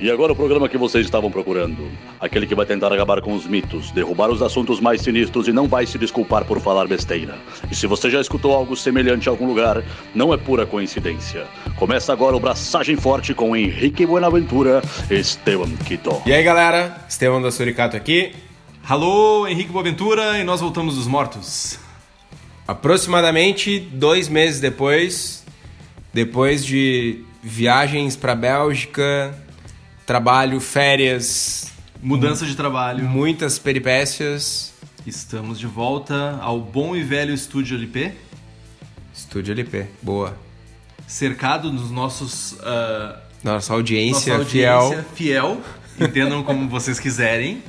E agora o programa que vocês estavam procurando. Aquele que vai tentar acabar com os mitos, derrubar os assuntos mais sinistros e não vai se desculpar por falar besteira. E se você já escutou algo semelhante em algum lugar, não é pura coincidência. Começa agora o Braçagem Forte com Henrique Buenaventura e Esteban Quito. E aí galera, Esteban da Suricato aqui. Alô, Henrique Boaventura e nós voltamos dos mortos. Aproximadamente dois meses depois, depois de viagens para Bélgica, trabalho, férias, Mudança de trabalho. muitas peripécias, Estamos de volta ao bom e velho estúdio LP, Estúdio LP, boa. cercado dos nossos ah, Nossa audiência, nossa fiel. audiência fiel. Entendam como vocês quiserem.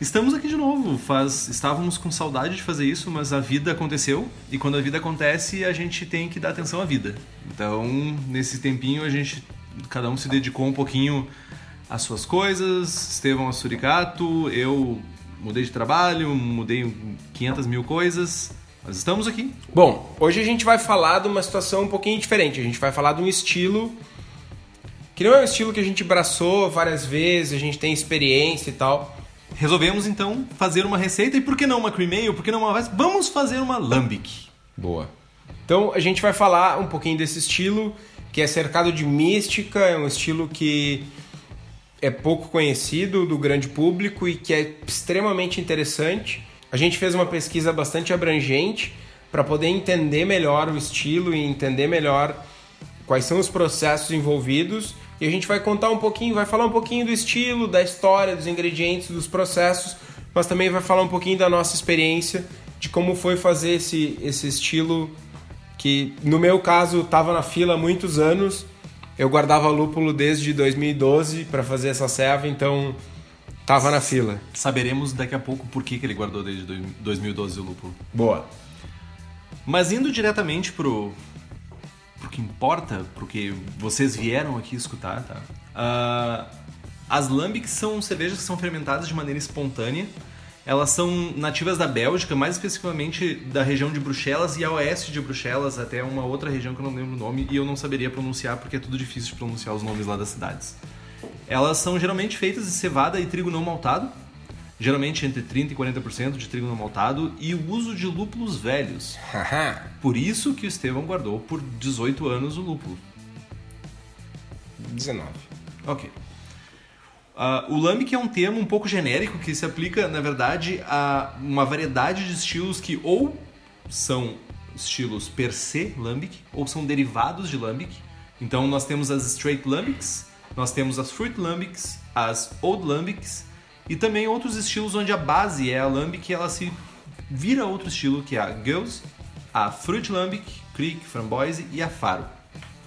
Estamos aqui de novo. Faz, estávamos com saudade de fazer isso, mas a vida aconteceu e quando a vida acontece, a gente tem que dar atenção à vida. Então, nesse tempinho, a gente cada um se dedicou um pouquinho às suas coisas. Estevão a Suricato, eu mudei de trabalho, mudei 500 mil coisas. Mas estamos aqui. Bom, hoje a gente vai falar de uma situação um pouquinho diferente. A gente vai falar de um estilo que não é um estilo que a gente abraçou várias vezes, a gente tem experiência e tal. Resolvemos então fazer uma receita e por que não uma cream ale? Por que não uma Vamos fazer uma lambic. Boa. Então a gente vai falar um pouquinho desse estilo que é cercado de mística, é um estilo que é pouco conhecido do grande público e que é extremamente interessante. A gente fez uma pesquisa bastante abrangente para poder entender melhor o estilo e entender melhor quais são os processos envolvidos. E a gente vai contar um pouquinho, vai falar um pouquinho do estilo, da história, dos ingredientes, dos processos, mas também vai falar um pouquinho da nossa experiência, de como foi fazer esse, esse estilo que, no meu caso, estava na fila há muitos anos. Eu guardava lúpulo desde 2012 para fazer essa serva, então tava na fila. Saberemos daqui a pouco por que, que ele guardou desde dois- 2012 o lúpulo. Boa. Mas indo diretamente pro, pro que importa, pro que vocês vieram aqui escutar, tá? Ah, as lambics são cervejas que são fermentadas de maneira espontânea. Elas são nativas da Bélgica, mais especificamente da região de Bruxelas e a oeste de Bruxelas, até uma outra região que eu não lembro o nome e eu não saberia pronunciar porque é tudo difícil de pronunciar os nomes lá das cidades. Elas são geralmente feitas de cevada e trigo não maltado, geralmente entre 30% e 40% de trigo não maltado, e o uso de lúpulos velhos. Por isso que o Estevão guardou por 18 anos o lúpulo. 19. Ok. Ah, o lambic é um termo um pouco genérico que se aplica, na verdade, a uma variedade de estilos que ou são estilos per se lambic ou são derivados de lambic. Então nós temos as straight lambics, nós temos as fruit lambics, as old lambics e também outros estilos onde a base é a lambic e ela se vira outro estilo que é a Gills, a fruit lambic, creek, framboise e a faro.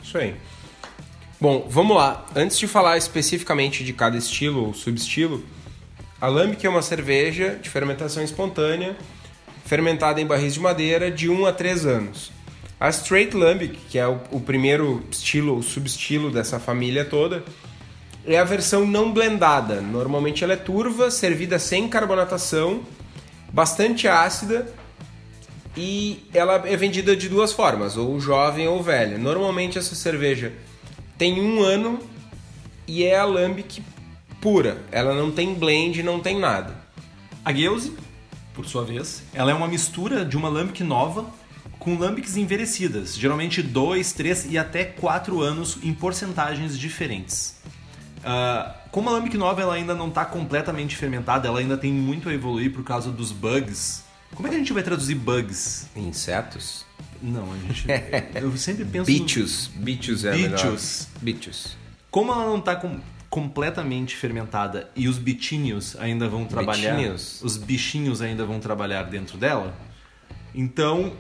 Isso aí. Bom, vamos lá. Antes de falar especificamente de cada estilo ou subestilo, a Lambic é uma cerveja de fermentação espontânea, fermentada em barris de madeira de 1 a 3 anos. A Straight Lambic, que é o, o primeiro estilo ou subestilo dessa família toda, é a versão não blendada. Normalmente ela é turva, servida sem carbonatação, bastante ácida e ela é vendida de duas formas, ou jovem ou velha. Normalmente essa cerveja tem um ano e é a lambic pura. Ela não tem blend, não tem nada. A Geuze, por sua vez, ela é uma mistura de uma lambic nova com lambics envelhecidas, geralmente 2, 3 e até 4 anos em porcentagens diferentes. Ah, como a lambic nova ela ainda não está completamente fermentada, ela ainda tem muito a evoluir por causa dos bugs. Como é que a gente vai traduzir bugs? Insetos? Não, a gente. Eu sempre penso. Bichos. Bichos é melhor. Bichos. Bichos. Como ela não está com- completamente fermentada e os bichinhos ainda vão trabalhar, os bichinhos ainda vão trabalhar dentro dela, então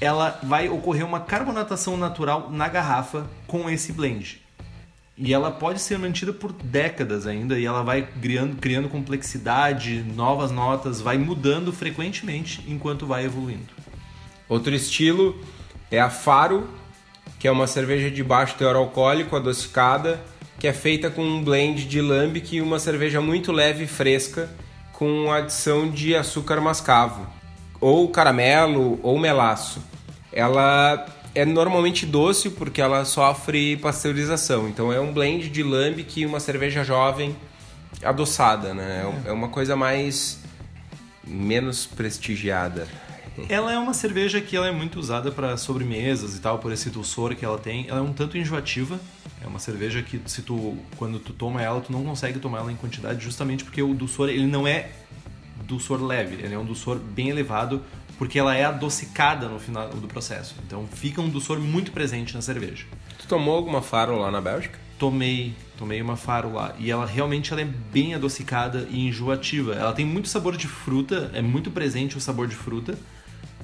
ela vai ocorrer uma carbonatação natural na garrafa com esse blend. E ela pode ser mantida por décadas ainda e ela vai criando, criando complexidade, novas notas, vai mudando frequentemente enquanto vai evoluindo. Outro estilo é a Faro, que é uma cerveja de baixo teor alcoólico, adocicada, que é feita com um blend de lambic e uma cerveja muito leve e fresca, com adição de açúcar mascavo, ou caramelo, ou melaço. Ela é normalmente doce porque ela sofre pasteurização. Então é um blend de lambic e uma cerveja jovem adoçada, né? É, é uma coisa mais menos prestigiada. Ela é uma cerveja que ela é muito usada para sobremesas e tal, por esse dulçor que ela tem. Ela é um tanto enjoativa. É uma cerveja que se tu quando tu toma ela, tu não consegue tomar ela em quantidade, justamente porque o dulçor ele não é dulçor leve, ele é um dulçor bem elevado, porque ela é adocicada no final do processo. Então fica um dulçor muito presente na cerveja. Tu tomou alguma faro lá na Bélgica? Tomei, tomei uma faro lá e ela realmente ela é bem adocicada e enjoativa. Ela tem muito sabor de fruta, é muito presente o sabor de fruta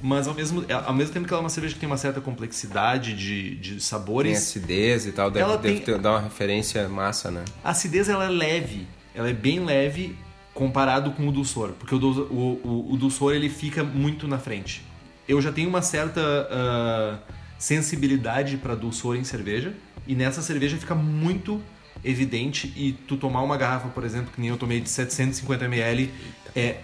mas ao mesmo, ao mesmo tempo que ela é uma cerveja que tem uma certa complexidade de, de sabores. Tem acidez e tal, deve, ela deve tem... dar uma referência massa, né? A acidez ela é leve, ela é bem leve comparado com o dulçor, porque o, o, o, o dulçor ele fica muito na frente. Eu já tenho uma certa uh, sensibilidade para dulçor em cerveja, e nessa cerveja fica muito evidente e tu tomar uma garrafa, por exemplo, que nem eu tomei de 750ml, é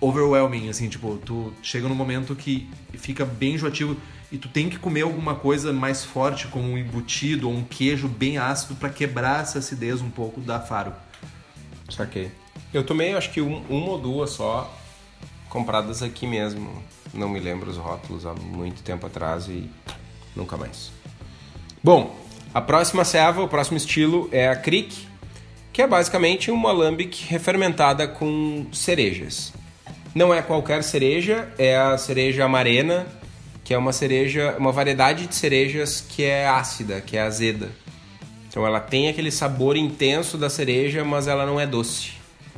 overwhelming, assim, tipo, tu chega num momento que fica bem enjoativo e tu tem que comer alguma coisa mais forte, como um embutido ou um queijo bem ácido para quebrar essa acidez um pouco da faro. Saquei. Eu tomei acho que um, uma ou duas só compradas aqui mesmo. Não me lembro os rótulos há muito tempo atrás e nunca mais. Bom, a próxima serva, o próximo estilo é a Creek, que é basicamente uma lambic refermentada com cerejas. Não é qualquer cereja, é a cereja amarena, que é uma cereja, uma variedade de cerejas que é ácida, que é azeda. Então ela tem aquele sabor intenso da cereja, mas ela não é doce.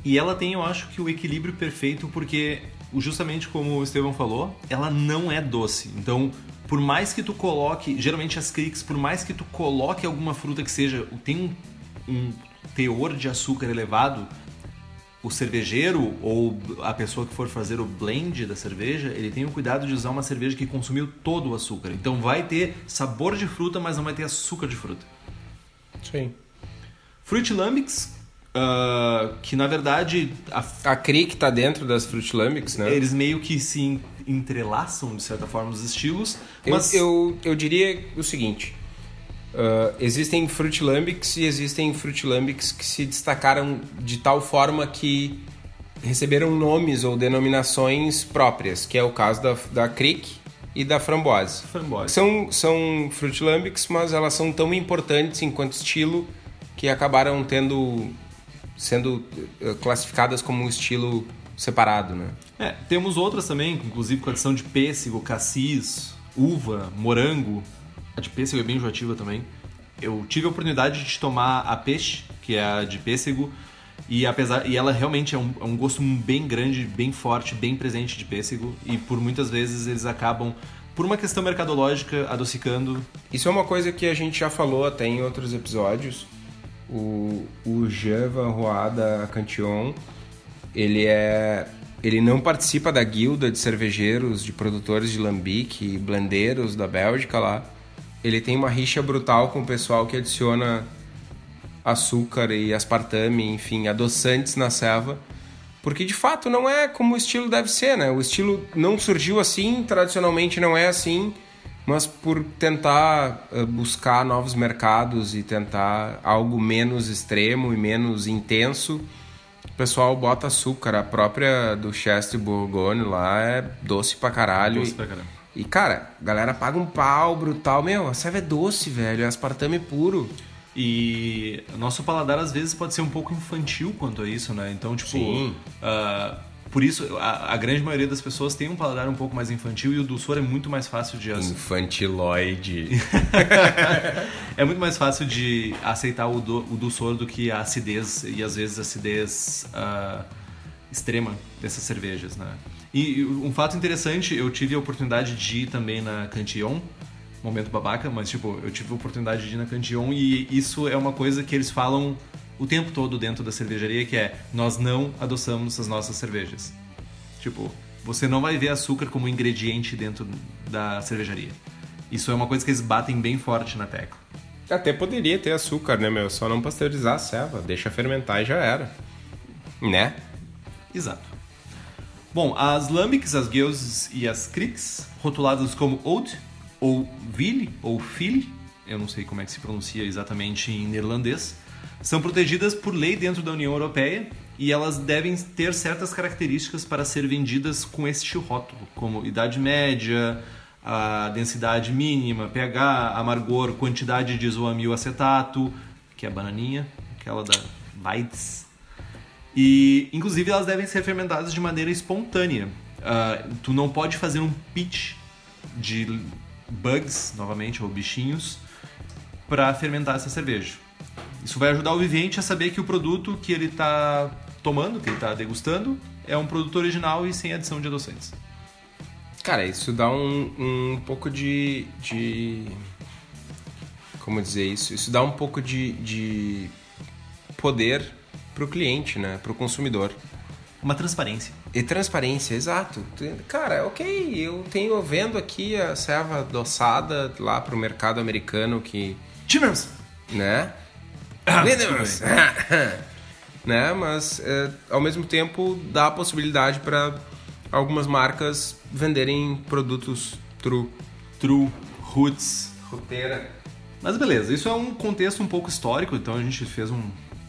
E ela tem, eu acho que o equilíbrio perfeito porque justamente como o Estevão falou, ela não é doce. Então, por mais que tu coloque, geralmente as cricks, por mais que tu coloque alguma fruta que seja, tem um, um teor de açúcar elevado, o cervejeiro ou a pessoa que for fazer o blend da cerveja, ele tem o cuidado de usar uma cerveja que consumiu todo o açúcar. Então vai ter sabor de fruta, mas não vai ter açúcar de fruta. Sim. Fruit Lambics, uh, que na verdade... A, a Crick está dentro das Fruit Lambics, né? Eles meio que se entrelaçam, de certa forma, os estilos. Mas... Eu, eu, eu diria o seguinte... Uh, existem Fruit Lambics e existem Fruit Lambics que se destacaram de tal forma que receberam nomes ou denominações próprias, que é o caso da, da Creek e da Framboise. Framboise. São, são Fruit Lambics, mas elas são tão importantes enquanto estilo que acabaram tendo sendo eh, classificadas como um estilo separado, né? É, temos outras também, inclusive com a adição de pêssego, cassis, uva, morango, a de pêssego é bem enjoativa também. Eu tive a oportunidade de tomar a peixe, que é a de pêssego, e apesar e ela realmente é um, é um gosto bem grande, bem forte, bem presente de pêssego, e por muitas vezes eles acabam por uma questão mercadológica, adocicando. Isso é uma coisa que a gente já falou até em outros episódios. O, o Jean Van Roada Cantillon, ele é ele não participa da guilda de cervejeiros, de produtores de lambique e da Bélgica lá, ele tem uma rixa brutal com o pessoal que adiciona açúcar e aspartame, enfim, adoçantes na selva, porque de fato não é como o estilo deve ser, né? O estilo não surgiu assim, tradicionalmente não é assim, mas por tentar eh, buscar novos mercados e tentar algo menos extremo e menos intenso, o pessoal bota açúcar. A própria do Chester Bourgogne lá é doce pra caralho. Doce pra caralho. E, cara, a galera paga um pau brutal. Meu, a cerveja é doce, velho. É aspartame puro. E nosso paladar, às vezes, pode ser um pouco infantil quanto a isso, né? Então, tipo... Uh, por isso, a, a, grande maioria das pessoas tem um paladar um pouco mais infantil e o dulçor é muito mais fácil de... Infantiloide. é muito mais fácil de aceitar o, do, o dulçor do que a acidez, e às vezes a acidez uh, extrema dessas cervejas, né? E um fato interessante, eu tive a oportunidade de ir também na Cantillon, momento babaca, mas tipo, eu tive a oportunidade de ir na Cantillon e isso é uma coisa que eles falam o tempo todo dentro da cervejaria, que é nós não adoçamos as nossas cervejas. Tipo, você não vai ver açúcar como ingrediente dentro da cervejaria. Isso é uma coisa que eles batem bem forte na tecla. Até poderia ter açúcar, né, meu? Só não pasteurizar a ceva, deixa fermentar e já era. Né? Exato. Bom, as lambics, as gueuses e as cricks, rotuladas como old ou Ville ou Fili, eu não sei como é que se pronuncia exatamente em neerlandês, são protegidas por lei dentro da União Europeia e elas devem ter certas características para ser vendidas com este rótulo, como idade média, a densidade mínima, pH, amargor, quantidade de isoamil acetato, que é a bananinha, aquela da Weiz. E, inclusive, elas devem ser fermentadas de maneira espontânea. Uh, tu não pode fazer um pitch de bugs, novamente, ou bichinhos, para fermentar essa cerveja. Isso vai ajudar o vivente a saber que o produto que ele está tomando, que ele está degustando, é um produto original e sem adição de adoçantes. Cara, isso dá um, um pouco de, de. Como dizer isso? Isso dá um pouco de, de poder para o cliente, né? Para o consumidor. Uma transparência. E transparência, exato. Cara, ok, eu tenho vendo aqui a serva adoçada lá para o mercado americano que. Tivemos! Né? Ah, né? Mas é, ao mesmo tempo dá a possibilidade para algumas marcas venderem produtos true. True, roots. Roteira. Mas beleza, isso é um contexto um pouco histórico, então a gente fez um,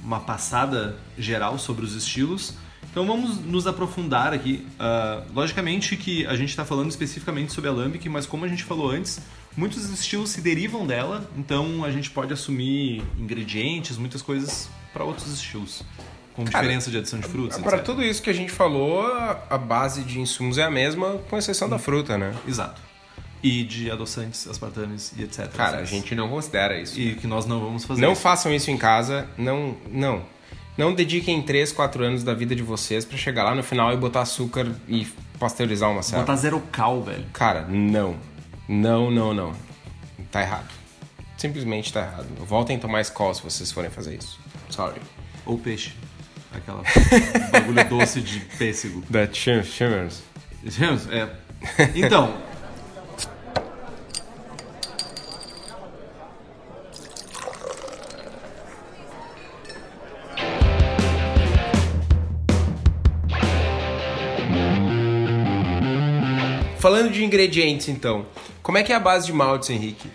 uma passada geral sobre os estilos. Então vamos nos aprofundar aqui. Uh, logicamente que a gente está falando especificamente sobre a Lambic, mas como a gente falou antes, muitos estilos se derivam dela, então a gente pode assumir ingredientes, muitas coisas para outros estilos. Com Cara, diferença de adição de frutas. Para tudo isso que a gente falou, a base de insumos é a mesma, com exceção da fruta, né? Exato. E de adoçantes, aspartames e etc. Cara, a gente não considera isso. E que nós não vamos fazer. Não isso. façam isso em casa, não, não. Não dediquem 3, 4 anos da vida de vocês para chegar lá no final e botar açúcar e pasteurizar uma serva. Botar zero cal, velho. Cara, não. Não, não, não. Tá errado. Simplesmente tá errado. Voltem a tomar escola se vocês forem fazer isso. Sorry. Ou peixe. Aquela bagulho doce de pêssego. Da Shimmers. Shimmers, é. Então. Falando de ingredientes, então, como é que é a base de maltes, Henrique?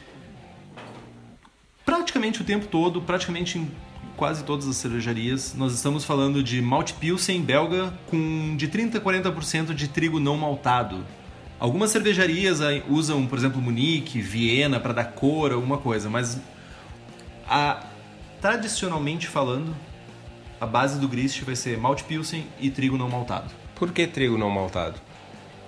Praticamente o tempo todo, praticamente em quase todas as cervejarias, nós estamos falando de malte pilsen belga com de 30 a 40% de trigo não maltado. Algumas cervejarias usam, por exemplo, Munique, Viena para dar cor, alguma coisa, mas a, tradicionalmente falando, a base do grist vai ser malte pilsen e trigo não maltado. Por que trigo não maltado?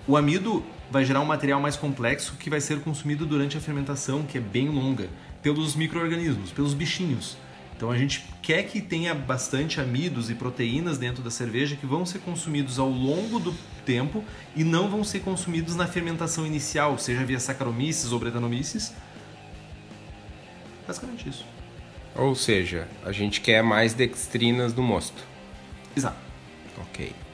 O amido vai gerar um material mais complexo que vai ser consumido durante a fermentação, que é bem longa, pelos micro-organismos, pelos bichinhos. Então a gente quer que tenha bastante amidos e proteínas dentro da cerveja que vão ser consumidos ao longo do tempo e não vão ser consumidos na fermentação inicial, seja via Saccharomyces ou Brettanomyces. Basicamente isso. Ou seja, a gente quer mais dextrinas no mosto. Exato. Ok.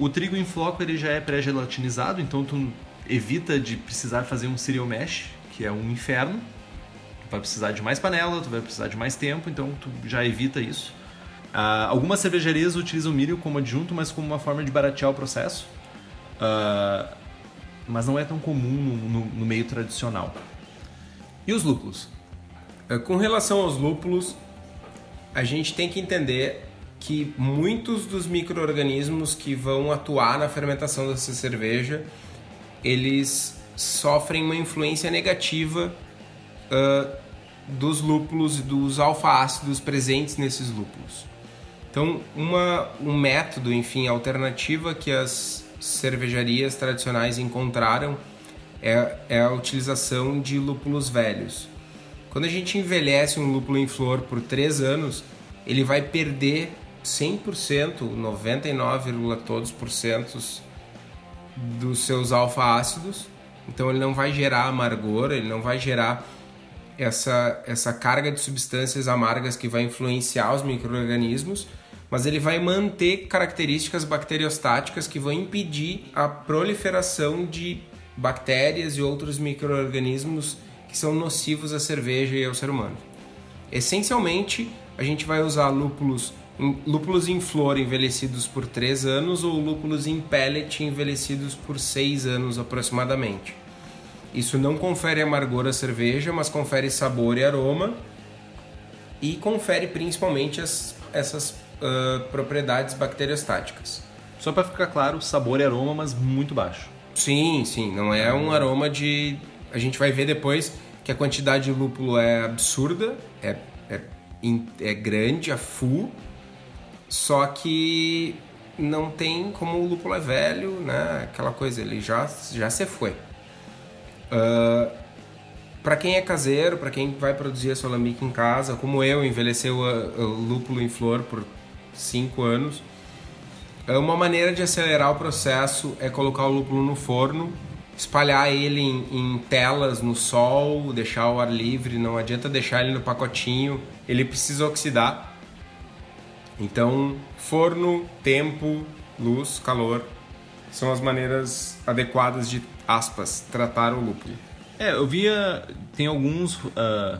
O trigo em floco ele já é pré-gelatinizado, então tu evita de precisar fazer um cereal mash, que é um inferno vai precisar de mais panela, tu vai precisar de mais tempo, então tu já evita isso. Uh, algumas cervejarias utilizam milho como adjunto, mas como uma forma de baratear o processo. Uh, mas não é tão comum no, no, no, meio tradicional. E os lúpulos? É, com relação aos lúpulos, a gente tem que entender que muitos dos micro-organismos que vão atuar na fermentação dessa cerveja, eles sofrem uma influência negativa uh, dos lúpulos e dos alfa-ácidos presentes nesses lúpulos. Então, uma, um método, enfim, alternativa que as cervejarias tradicionais encontraram é, é a utilização de lúpulos velhos. Quando a gente envelhece um lúpulo em flor por 3 anos, ele vai perder 100%, 99, todos por centos dos seus alfa-ácidos. Então ele não vai gerar amargor, ele não vai gerar essa, essa carga de substâncias amargas que vai influenciar os micro-organismos, mas ele vai manter características bacteriostáticas que vão impedir a proliferação de bactérias e outros micro-organismos que são nocivos à cerveja e ao ser humano. Essencialmente, a gente vai usar lúpulos, lúpulos em flor envelhecidos por 3 anos ou lúpulos em pellet envelhecidos por 6 anos aproximadamente. Isso não confere amargor à cerveja, mas confere sabor e aroma e confere principalmente as, essas uh, propriedades bacteriostáticas. Só para ficar claro, sabor e aroma, mas muito baixo. Sim, sim, não é um aroma de. A gente vai ver depois que a quantidade de lúpulo é absurda, é, é, é grande, a full, só que não tem como o lúpulo é velho, né? Aquela coisa, ele já, já se foi. Uh, para quem é caseiro, para quem vai produzir a sua lambique em casa, como eu, envelheceu o, o lúpulo em flor por 5 anos, é uma maneira de acelerar o processo é colocar o lúpulo no forno, espalhar ele em, em telas no sol, deixar o ar livre, não adianta deixar ele no pacotinho, ele precisa oxidar. Então, forno, tempo, luz, calor são as maneiras adequadas de, aspas, tratar o lúpulo. É, eu via. Tem alguns uh,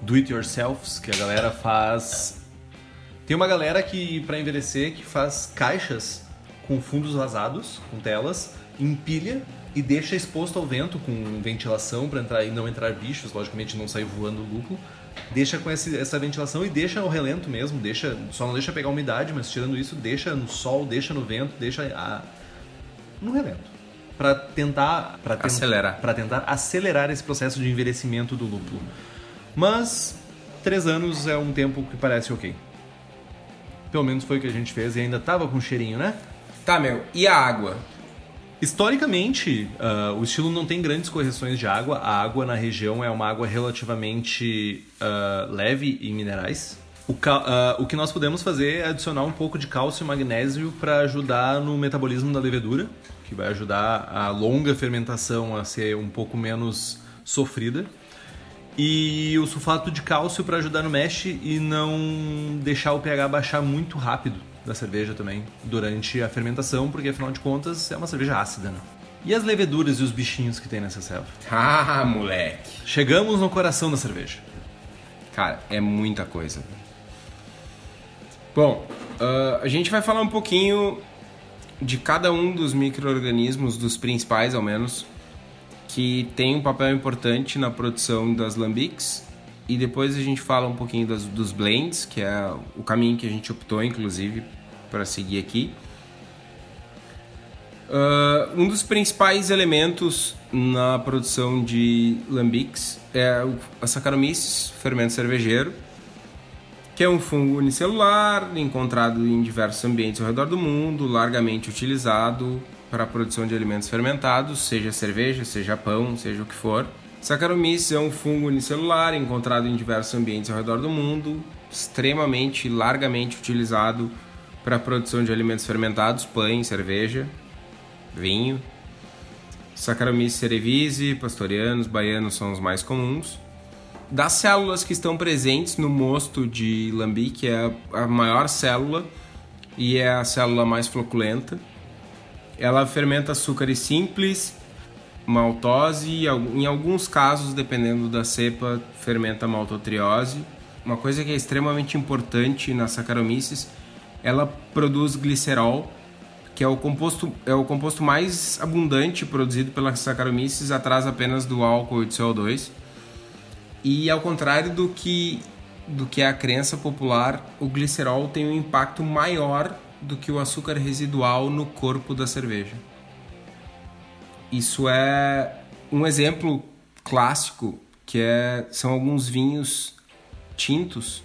do-it-yourselfs que a galera faz. Tem uma galera que, para envelhecer, que faz caixas com fundos vazados, com telas, empilha e deixa exposto ao vento com ventilação para entrar e não entrar bichos, logicamente não sair voando o lúpulo. Deixa com esse, essa ventilação e deixa ao relento mesmo, deixa, só não deixa pegar umidade, mas tirando isso, deixa no sol, deixa no vento, deixa a, no relento para tentar para acelerar para tentar acelerar esse processo de envelhecimento do lúpulo. Mas três anos é um tempo que parece ok. Pelo menos foi o que a gente fez e ainda tava com cheirinho, né? Tá, meu. E a água? Historicamente, uh, o estilo não tem grandes correções de água. A água na região é uma água relativamente uh, leve em minerais. O, uh, o, que nós podemos fazer é adicionar um pouco de cálcio e magnésio para ajudar no metabolismo da levedura que vai ajudar a longa fermentação a ser um pouco menos sofrida. E o sulfato de cálcio para ajudar no mesh e não deixar o pH baixar muito rápido da cerveja também durante a fermentação, porque afinal de contas é uma cerveja ácida, né? E as leveduras e os bichinhos que tem nessa selva? Ah, moleque! Chegamos no coração da cerveja. Cara, é muita coisa. Bom, uh, a gente vai falar um pouquinho de cada um dos micro-organismos, dos principais ao menos, que tem um papel importante na produção das lambics. E depois a gente fala um pouquinho das, dos blends, que é o caminho que a gente optou, inclusive, para seguir aqui. Uh, um dos principais elementos na produção de lambics é a Saccharomyces, fermento cervejeiro, que é um fungo unicelular encontrado em diversos ambientes ao redor do mundo, largamente utilizado para a produção de alimentos fermentados, seja cerveja, seja pão, seja o que for. Saccharomyces é um fungo unicelular encontrado em diversos ambientes ao redor do mundo, extremamente largamente utilizado para a produção de alimentos fermentados, pães, cerveja, vinho. Saccharomyces cerevisiae, pastorianos, baianos são os mais comuns das células que estão presentes no mosto de lambique é a maior célula e é a célula mais floculenta. Ela fermenta açúcares simples, maltose e em alguns casos, dependendo da cepa, fermenta maltotriose. Uma coisa que é extremamente importante na Saccharomyces, ela produz glicerol, que é o composto é o composto mais abundante produzido pela Saccharomyces atrás apenas do álcool e do CO2 e ao contrário do que do que é a crença popular, o glicerol tem um impacto maior do que o açúcar residual no corpo da cerveja. Isso é um exemplo clássico que é, são alguns vinhos tintos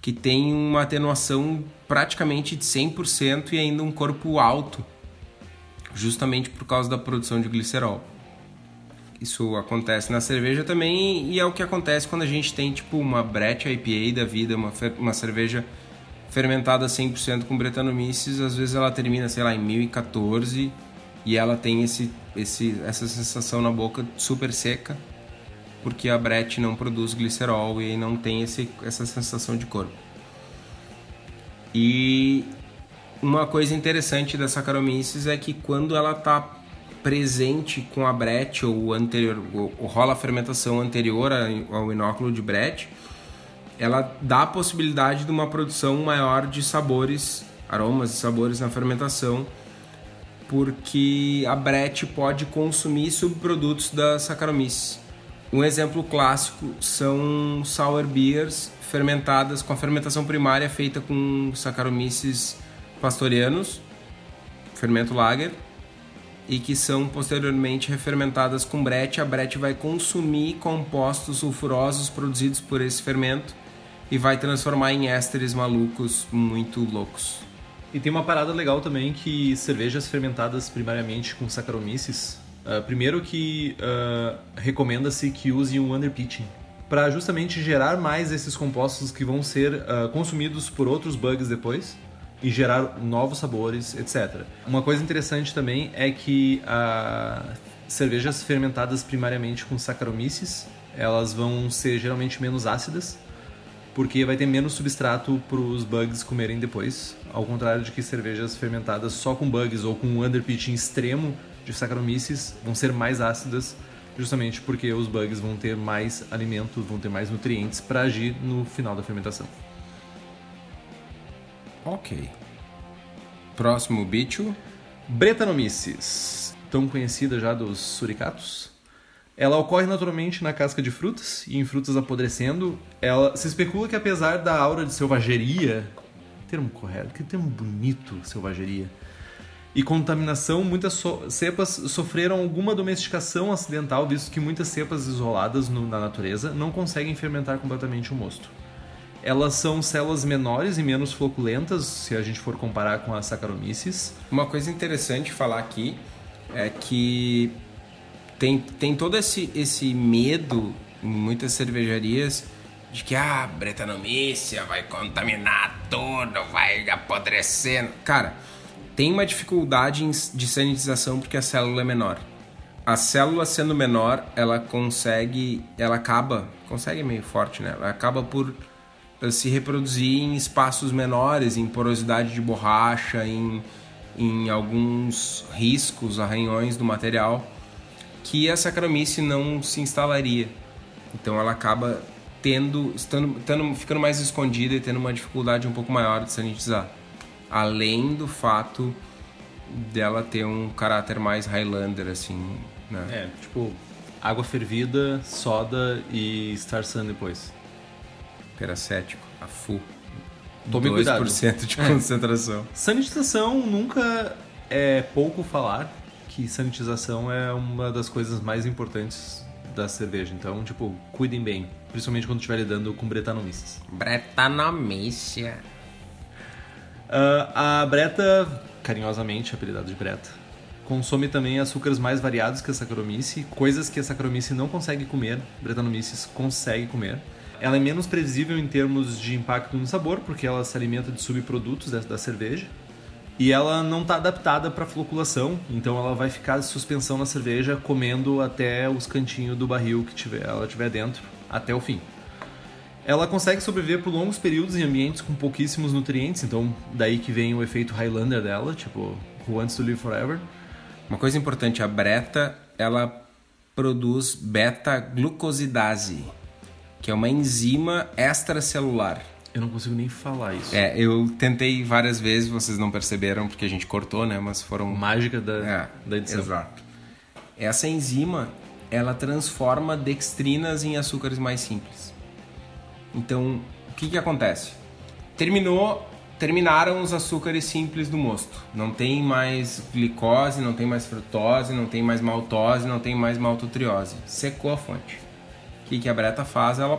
que têm uma atenuação praticamente de 100% e ainda um corpo alto, justamente por causa da produção de glicerol. Isso acontece na cerveja também e é o que acontece quando a gente tem tipo uma Brett IPA da vida, uma, uma cerveja fermentada 100% com Brettanomyces, às vezes ela termina, sei lá, em 1014 e ela tem esse, esse, essa sensação na boca super seca, porque a Brett não produz glicerol e não tem esse, essa sensação de corpo. E uma coisa interessante da Saccharomyces é que quando ela está presente com a Brett ou anterior, ou rola a fermentação anterior ao inóculo de Brett, ela dá a possibilidade de uma produção maior de sabores, aromas e sabores na fermentação, porque a Brett pode consumir subprodutos da Saccharomyces. Um exemplo clássico são sour beers fermentadas com a fermentação primária feita com Saccharomyces pastorianos, fermento lager, e que são posteriormente refermentadas com Brett. A Brett vai consumir compostos sulfurosos produzidos por esse fermento e vai transformar em ésteres malucos muito loucos. E tem uma parada legal também que cervejas fermentadas primariamente com Saccharomyces, uh, primeiro que uh, recomenda-se que use um underpitching para justamente gerar mais esses compostos que vão ser uh, consumidos por outros bugs depois e gerar novos sabores, etc. Uma coisa interessante também é que cervejas fermentadas primariamente com Saccharomyces, elas vão ser geralmente menos ácidas porque vai ter menos substrato para os bugs comerem depois, ao contrário de que cervejas fermentadas só com bugs ou com um underpitching extremo de Saccharomyces vão ser mais ácidas, justamente porque os bugs vão ter mais alimento, vão ter mais nutrientes para agir no final da fermentação. Ok. Próximo bicho. Bretanomyces, tão conhecida já dos suricatos. Ela ocorre naturalmente na casca de frutas e em frutas apodrecendo. Ela se especula que apesar da aura de selvageria, termo correto, que termo bonito, selvageria, e contaminação, muitas so cepas sofreram alguma domesticação acidental, visto que muitas cepas isoladas no, na natureza não conseguem fermentar completamente o mosto. Elas são células menores e menos floculentas, se a gente for comparar com as Saccharomyces. Uma coisa interessante falar aqui é que tem, tem todo esse, esse medo em muitas cervejarias de que a ah, bretanomícia vai contaminar tudo, vai apodrecendo. Cara, tem uma dificuldade de sanitização porque a célula é menor. A célula sendo menor, ela consegue, ela acaba, consegue meio forte, né? Ela acaba por eh, se reproduzir em espaços menores, em porosidade de borracha, em, em alguns riscos, arranhões do material que a Saccharomyces não se instalaria. Então ela acaba tendo, estando, ficando mais escondida e tendo uma dificuldade um pouco maior de sanitizar. Além do fato dela ter um caráter mais Highlander, assim, né? É, tipo, água fervida, soda e Star Sun depois. Peracético, a full. Tome 2% cuidado. de é. concentração. É. Sanitização nunca é pouco falar, que sanitização é uma das coisas mais importantes da cerveja. Então, tipo, cuidem bem, principalmente quando estiver lidando com bretanomícias. Bretanomícia. Uh, a Breta, carinhosamente apelidada de Breta, consome também açúcares mais variados que a Saccharomyces, coisas que a Saccharomyces não consegue comer, Bretanomyces consegue comer. Ela é menos previsível em termos de impacto no sabor, porque ela se alimenta de subprodutos da cerveja. E ela não está adaptada para floculação, então ela vai ficar de suspensão na cerveja, comendo até os cantinhos do barril que tiver, ela tiver dentro, até o fim. Ela consegue sobreviver por longos períodos em ambientes com pouquíssimos nutrientes, então daí que vem o efeito Highlander dela, tipo Who Wants to Live Forever. Uma coisa importante, a Breta, ela produz beta-glucosidase, que é uma enzima extracelular. Eu não consigo nem falar isso. É, eu tentei várias vezes, vocês não perceberam porque a gente cortou, né? Mas foram. Mágica da, é, da edição. Exato. Essa enzima, ela transforma dextrinas em açúcares mais simples. Então, o que que acontece? Terminou, terminaram os açúcares simples do mosto. Não tem mais glicose, não tem mais frutose, não tem mais maltose, não tem mais maltotriose. Secou a fonte. O que que a Breta faz? Ela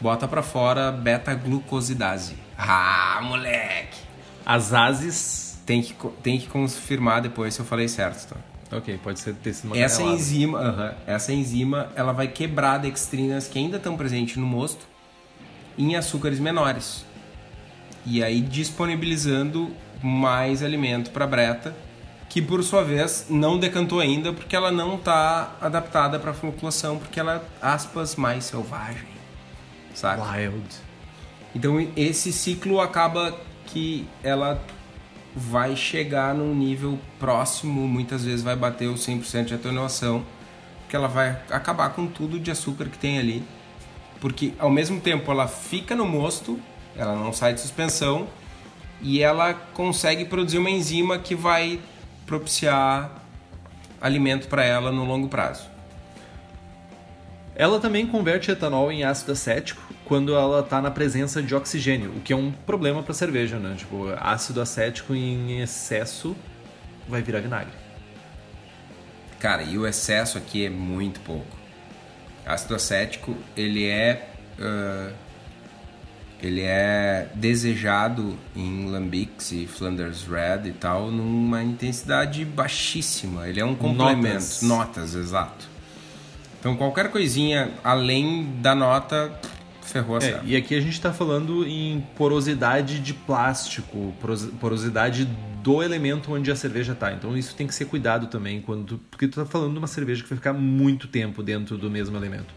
bota para fora beta-glucosidase. Ah, moleque! As ases. Tem que, tem que confirmar depois se eu falei certo, tá? Ok, pode ser ter sido uma essa enzima, uh -huh, essa enzima, ela vai quebrar dextrinas que ainda estão presentes no mosto em açúcares menores. E aí disponibilizando mais alimento para breta, que por sua vez não decantou ainda porque ela não está adaptada para flutuação, porque ela é aspas mais selvagem saca? Wild. Então esse ciclo acaba que ela vai chegar num nível próximo, muitas vezes vai bater o 100% de atenuação, que ela vai acabar com tudo de açúcar que tem ali, porque ao mesmo tempo ela fica no mosto, ela não sai de suspensão e ela consegue produzir uma enzima que vai propiciar alimento para ela no longo prazo. Ela também converte etanol em ácido acético quando ela está na presença de oxigênio, o que é um problema para cerveja, né? Tipo, ácido acético em excesso vai virar vinagre. Cara, e o excesso aqui é muito pouco. Ácido acético, ele é uh, ele é desejado em lambics e Flanders Red e tal numa intensidade baixíssima. Ele é um complemento, notas, notas exato. Então qualquer coisinha além da nota ferrou a é, E aqui a gente está falando em porosidade de plástico, porosidade do elemento onde a cerveja está. Então isso tem que ser cuidado também quando tu, porque tu está falando de uma cerveja que vai ficar muito tempo dentro do mesmo elemento.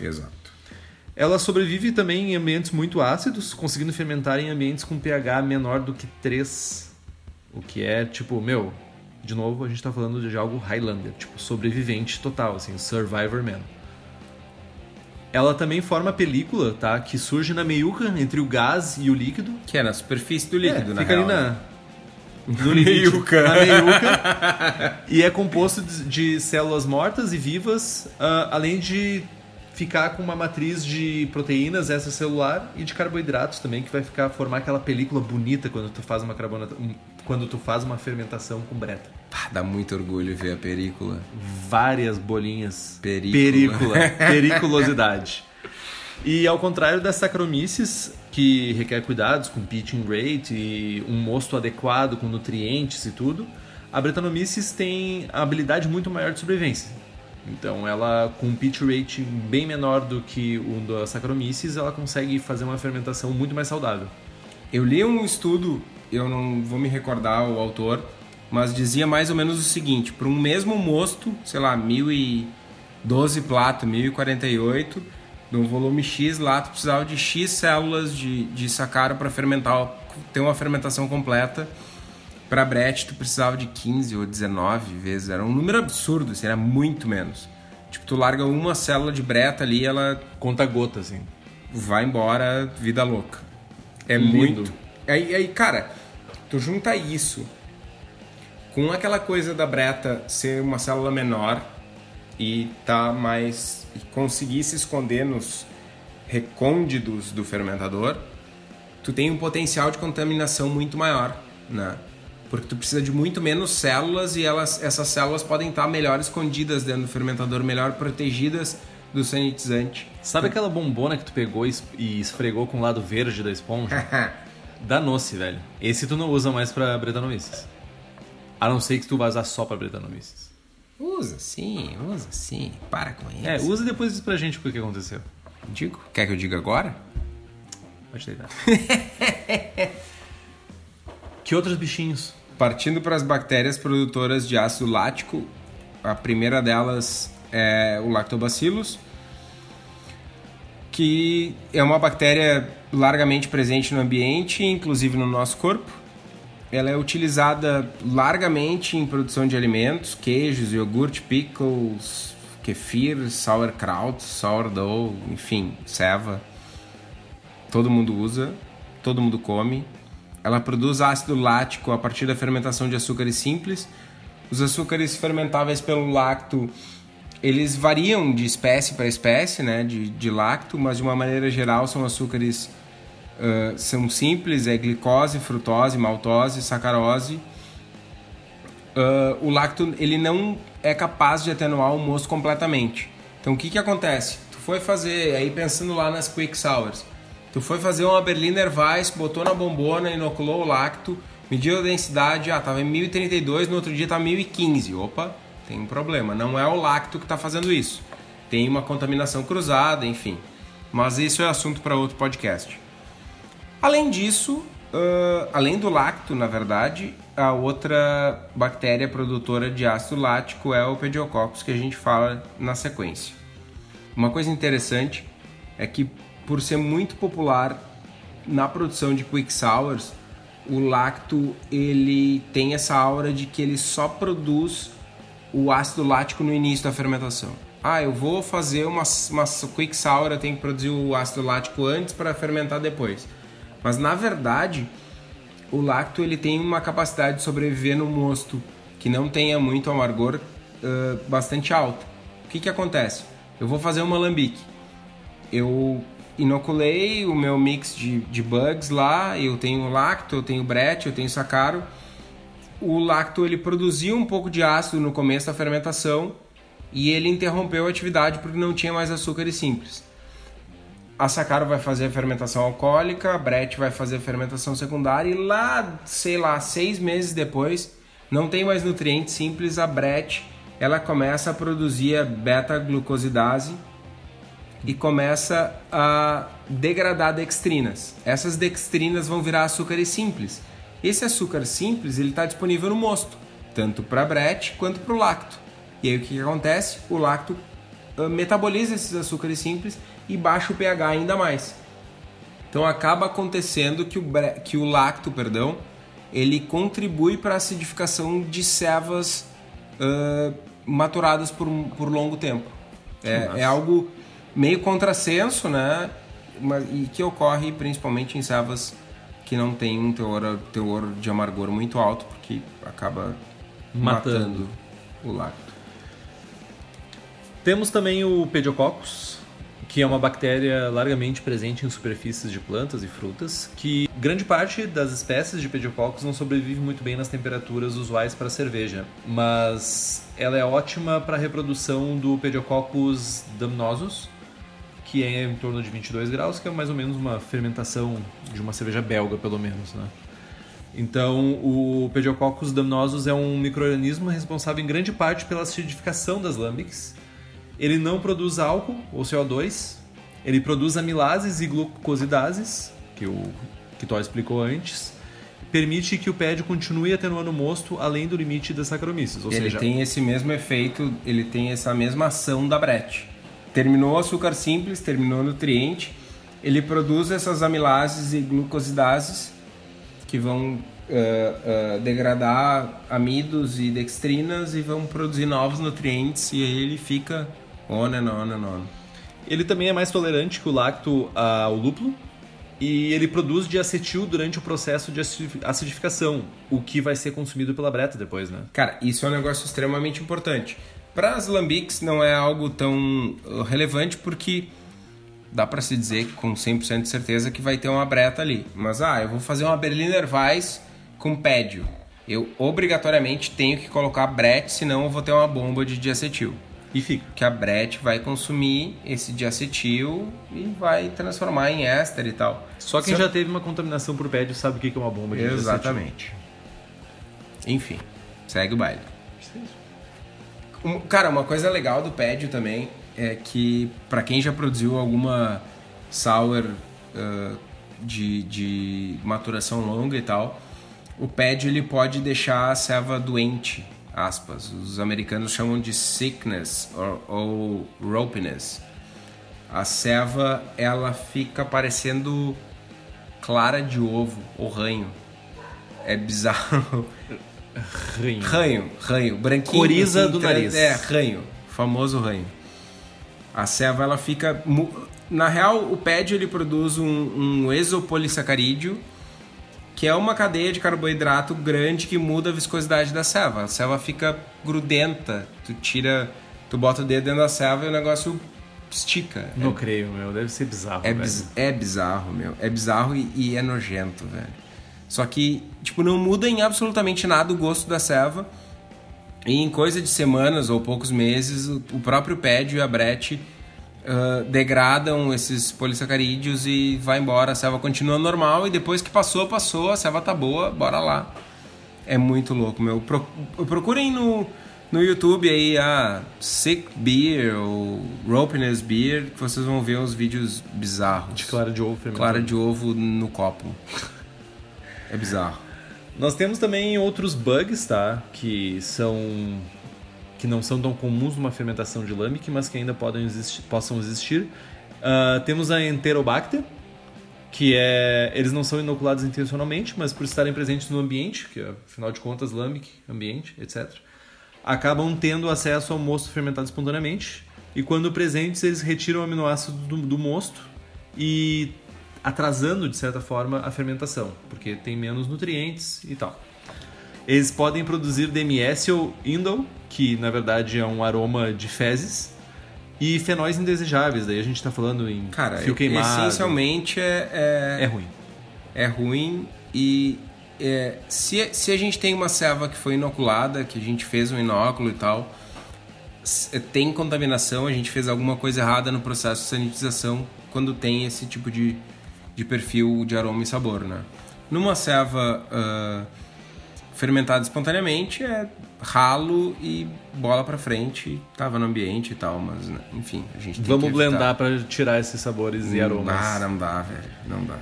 Exato. Ela sobrevive também em ambientes muito ácidos, conseguindo fermentar em ambientes com pH menor do que 3. O que é, tipo, meu, de novo, a gente está falando de algo Highlander, tipo, sobrevivente total, assim, Survivor Man. Ela também forma película, tá? Que surge na meiuca entre o gás e o líquido. Que é na superfície do líquido, é, na fica real, ali na... Né? No meiuca. Na meiuca. e é composto de células mortas e vivas, uh, além de ficar com uma matriz de proteínas extracelular e de carboidratos também, que vai ficar formar aquela película bonita quando tu faz uma carbonata, quando tu faz uma fermentação com breta. Ah, dá muito orgulho ver a película. Várias bolinhas. Perícula. Perícula. Periculosidade. E ao contrário das Saccharomyces, que requer cuidados com pitching rate e um mosto adequado com nutrientes e tudo, a Brettanomyces tem a habilidade muito maior de sobrevivência. Então, ela com um pitch rate bem menor do que o da Saccharomyces, ela consegue fazer uma fermentação muito mais saudável. Eu li um estudo, eu não vou me recordar o autor, mas dizia mais ou menos o seguinte: para um mesmo mosto, sei lá, 1012 plato, 1048, no volume X lá, tu precisava de X células de, de sacaro para fermentar, ter uma fermentação completa para Brett, tu precisava de 15 ou 19 vezes. Era um número absurdo, assim, era muito menos. Tipo, tu larga uma célula de breta ali, ela. Conta gota, assim. Vai embora, vida louca. É Lindo. muito. Aí, aí, cara, tu junta isso com aquela coisa da breta ser uma célula menor e tá mais. e conseguir se esconder nos recônditos do fermentador, tu tem um potencial de contaminação muito maior, né? porque tu precisa de muito menos células e elas, essas células podem estar melhor escondidas dentro do fermentador, melhor protegidas do sanitizante. Sabe aquela bombona que tu pegou e esfregou com o lado verde da esponja? Danou-se, velho. Esse tu não usa mais pra Bretanomices. A não ser que tu vá usar só pra Bretanomices. Usa sim, usa sim. Para com isso. É, usa e depois diz pra gente o que aconteceu. Digo? Quer que eu diga agora? Pode deitar. que outros bichinhos? Partindo para as bactérias produtoras de ácido lático, a primeira delas é o Lactobacillus, que é uma bactéria largamente presente no ambiente, inclusive no nosso corpo. Ela é utilizada largamente em produção de alimentos, queijos, iogurte, pickles, kefir, sauerkraut, sourdough, enfim, ceva. Todo mundo usa, todo mundo come. Ela produz ácido lático a partir da fermentação de açúcares simples. Os açúcares fermentáveis pelo lacto, eles variam de espécie para espécie, né, de, de lacto, mas de uma maneira geral são açúcares uh, são simples, é glicose, frutose, maltose, sacarose. Uh, o lacto ele não é capaz de atenuar o mosto completamente. Então o que que acontece? Tu foi fazer aí pensando lá nas quick sours Tu foi fazer uma Berliner Weiss, botou na bombona, inoculou o lacto, mediu a densidade, ah, tava em 1032, no outro dia tá 1015. Opa, tem um problema. Não é o lacto que está fazendo isso. Tem uma contaminação cruzada, enfim. Mas isso é assunto para outro podcast. Além disso, uh, além do lacto, na verdade, a outra bactéria produtora de ácido lático é o Pediococcus, que a gente fala na sequência. Uma coisa interessante é que por ser muito popular na produção de quick sours, o lacto ele tem essa aura de que ele só produz o ácido lático no início da fermentação. Ah, eu vou fazer uma, uma quick sour, tenho que produzir o ácido lático antes para fermentar depois. Mas na verdade, o lacto ele tem uma capacidade de sobreviver no mosto que não tenha muito amargor uh, bastante alto. O que, que acontece? Eu vou fazer uma alambique. Eu inoculei o meu mix de, de bugs lá, eu tenho lacto, eu tenho brete, eu tenho sacaro. O lacto ele produziu um pouco de ácido no começo da fermentação e ele interrompeu a atividade porque não tinha mais açúcares simples. A sacaro vai fazer a fermentação alcoólica, a brete vai fazer a fermentação secundária e lá, sei lá, seis meses depois, não tem mais nutrientes simples, a brete ela começa a produzir a beta-glucosidase e começa a degradar dextrinas. Essas dextrinas vão virar açúcares simples. Esse açúcar simples ele está disponível no mosto, tanto para brete quanto para o lacto. E aí o que, que acontece? O lacto uh, metaboliza esses açúcares simples e baixa o pH ainda mais. Então acaba acontecendo que o, que o lacto, perdão, ele contribui para a acidificação de cevas uh, maturadas por, por longo tempo. É, é, algo meio contrassenso, né? Mas, e que ocorre principalmente em cevas que não tem um teor, teor de amargor muito alto, porque acaba matando, matando o lacto. Temos também o Pediococcus, que é uma bactéria largamente presente em superfícies de plantas e frutas, que grande parte das espécies de Pediococcus não sobrevive muito bem nas temperaturas usuais para cerveja, mas ela é ótima para a reprodução do Pediococcus damnosus, que é em torno de 22 graus, que é mais ou menos uma fermentação de uma cerveja belga, pelo menos, né? Então, o Pediococcus damnosus é um microorganismo responsável em grande parte pela acidificação das lambics ele não produz álcool ou CO2, ele produz amilases e glucosidases, que o Kitó explicou antes, permite que o PED continue atenuando o mosto além do limite das Saccharomyces. Ou ele seja, tem esse mesmo efeito, ele tem essa mesma ação da Brett. Terminou o açúcar simples, terminou o nutriente, ele produz essas amilases e glucosidases que vão uh, uh, degradar amidos e dextrinas e vão produzir novos nutrientes e aí ele fica On and on and on. Ele também é mais tolerante que o lacto ao lúpulo e ele produz diacetil durante o processo de acidificação, o que vai ser consumido pela breta depois, né? Cara, isso é um negócio extremamente importante. Para as lambics não é algo tão uh, relevante porque dá para se dizer com 100% de certeza que vai ter uma breta ali. Mas ah, eu vou fazer uma Berliner Weiss com pédio. Eu obrigatoriamente tenho que colocar brete, senão eu vou ter uma bomba de diacetil. E fica. Que a Brett vai consumir esse diacetil e vai transformar em éster e tal. Só quem já teve uma contaminação por pédio sabe o que é uma bomba de Exatamente. Enfim, segue o baile. Um, cara, uma coisa legal do pédio também é que para quem já produziu alguma sour uh, de, de maturação longa e tal, o pédio ele pode deixar a ceva doente aspas. Os americanos chamam de sickness ou ropiness. A ceva ela fica parecendo clara de ovo ou ranho. É bizarro. Ranho. Ranho, ranho. Branquinho. Coriza assim, do nariz. É, ranho. Famoso ranho. A ceva ela fica... Na real, o PED ele produz um, um exopolissacarídeo que é uma cadeia de carboidrato grande que muda a viscosidade da selva. A selva fica grudenta, tu tira, tu bota o dedo dentro da selva e o negócio estica. Não é, creio, meu, deve ser bizarro, é, biz, é bizarro, meu, é bizarro e, e, é nojento, velho. Só que, tipo, não muda em absolutamente nada o gosto da selva. E em coisa de semanas ou poucos meses, o, próprio Pédio e a Brete uh, degradam esses polissacarídeos e vai embora. A selva continua normal e depois que passou, passou, a selva tá boa, bora lá. É muito louco, meu. Pro, procurem no, no YouTube aí a Sick Beer ou Ropiness Beer, que vocês vão ver uns vídeos bizarros. De clara de ovo Clara de ovo no copo. É bizarro. Nós temos também outros bugs, tá? Que são que não são tão comuns numa fermentação de lambic, mas que ainda podem existir, possam existir. Uh, temos a Enterobacter, que é eles não são inoculados intencionalmente, mas por estarem presentes no ambiente, que afinal de contas lambic, ambiente, etc, acabam tendo acesso ao mosto fermentado espontaneamente. E quando presentes, eles retiram o aminoácido do, do mosto e atrasando de certa forma a fermentação, porque tem menos nutrientes e tal. Eles podem produzir DMS ou indole, que na verdade é um aroma de fezes, e fenóis indesejáveis. Daí a gente está falando em Cara, fio queimado. essencialmente é, é, É ruim. é ruim e é, se, se a gente tem uma serva que foi inoculada, que a gente fez um inóculo e tal, s- tem contaminação, a gente fez alguma coisa errada no processo de sanitização quando tem esse tipo de, de perfil de aroma e sabor, né? Numa serva ah, fermentada espontaneamente é ralo e bola pra frente, tava no ambiente e tal, mas né, enfim, a gente tem Vamos que blendar para tirar esses sabores e aromas. Não dá, não dá, velho, não dá.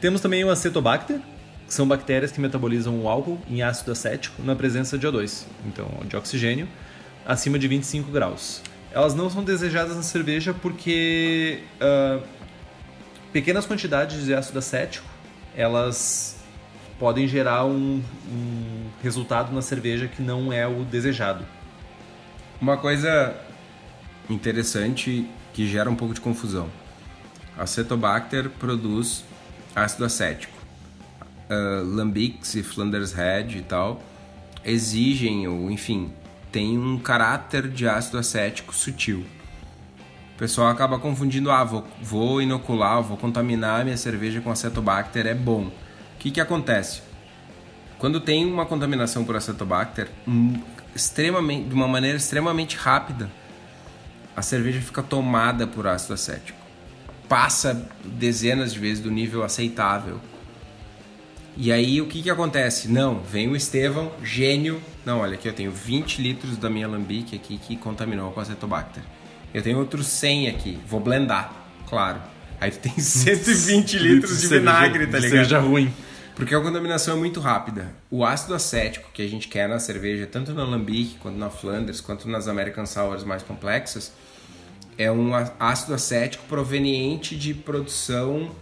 Temos também o acetobacter, que são bactérias que metabolizam o álcool em ácido acético na presença de O2, então de oxigênio, acima de 25 graus. Elas não são desejadas na cerveja porque ah, pequenas quantidades de ácido acético elas podem gerar um, um resultado na cerveja que não é o desejado. Uma coisa interessante que gera um pouco de confusão. Acetobacter produz ácido acético. Uh, Lambics e Flanders Head e tal exigem, ou enfim, tem um caráter de ácido acético sutil. O pessoal acaba confundindo, ah, vou, vou inocular, vou contaminar minha cerveja com acetobacter, é bom. O que, que acontece? Quando tem uma contaminação por acetobacter, hum, extremamente, de uma maneira extremamente rápida, a cerveja fica tomada por ácido acético. Passa dezenas de vezes do nível aceitável. E aí o que, que acontece? Não, vem o Estevão, gênio. Não, olha aqui, eu tenho 20 litros da minha alambique aqui que contaminou com acetobacter. Eu tenho outros 100 aqui, vou blendar, claro. Aí tu tem 120 litros de vinagre, tá ligado? Cerveja ruim. Porque a contaminação é muito rápida. O ácido acético que a gente quer na cerveja, tanto na Lambic, quanto na Flanders, quanto nas American Sours mais complexas, é um ácido acético proveniente de produção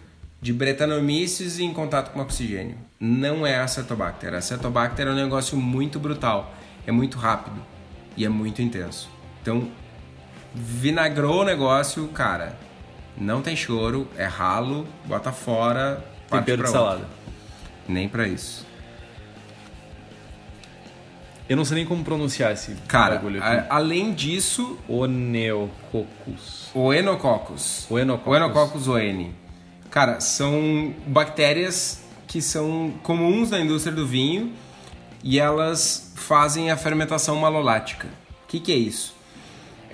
de bretanomices em contato com oxigênio. Não é acetobacter. Acetobacter é um negócio muito brutal, é muito rápido e é muito intenso. Então, vinagrou o negócio, cara, não tem choro, é ralo, bota fora, Tempero de outra. salada. Nem pra isso. Eu não sei nem como pronunciar esse Cara, bagulho aqui. a- além disso, Oneococcus. Enococcus. O Enococcus. O Enococcus ON. Cara, são bactérias que são comuns na indústria do vinho e elas fazem a fermentação malolática. O que, que é isso?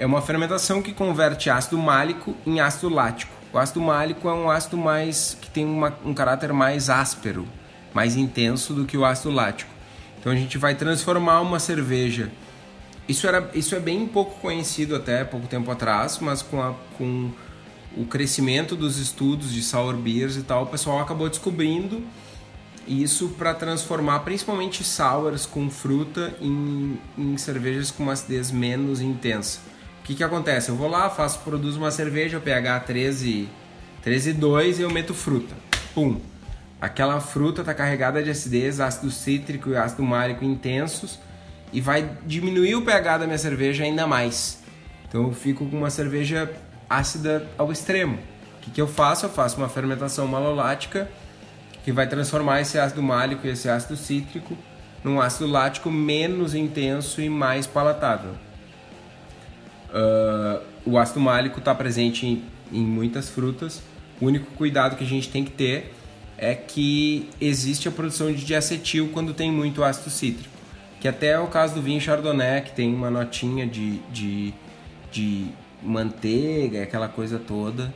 É uma fermentação que converte ácido málico em ácido lático. O ácido málico é um ácido mais que tem uma- um caráter mais áspero, mais intenso do que o ácido lático. Então a gente vai transformar uma cerveja. Isso, era, isso é bem pouco conhecido até pouco tempo atrás, mas com, a- com o crescimento dos estudos de sour beers e tal, o pessoal acabou descobrindo isso para transformar principalmente sours com fruta em, em cervejas com uma acidez menos intensa. O que, que acontece? Eu vou lá, faço, produzo uma cerveja, pH 13, 13,2 e eu meto fruta. Pum! Aquela fruta está carregada de acidez, ácido cítrico e ácido málico intensos e vai diminuir o pH da minha cerveja ainda mais. Então eu fico com uma cerveja ácida ao extremo. O que, que eu faço? Eu faço uma fermentação malolática que vai transformar esse ácido málico e esse ácido cítrico num ácido lático menos intenso e mais palatável. Ah, o ácido málico está presente em, em muitas frutas. O único cuidado que a gente tem que ter é que existe a produção de diacetil quando tem muito ácido cítrico. Que até é o caso do vinho Chardonnay, que tem uma notinha de, de, de manteiga, aquela coisa toda.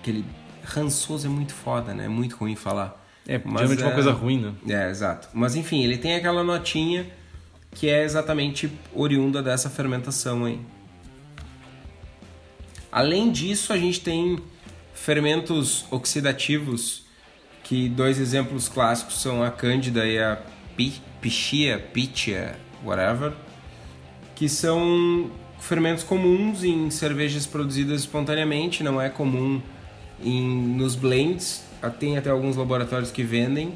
Aquele rançoso é muito foda, né? É muito ruim falar. É, Mas geralmente uma é- coisa ruim, né? É, exato. Mas enfim, ele tem aquela notinha que é exatamente oriunda dessa fermentação aí. Além disso, a gente tem fermentos oxidativos, que dois exemplos clássicos são a cândida e a pi- pichia, pichia, whatever, que são fermentos comuns em cervejas produzidas espontaneamente, não é comum em, nos blends, tem até alguns laboratórios que vendem.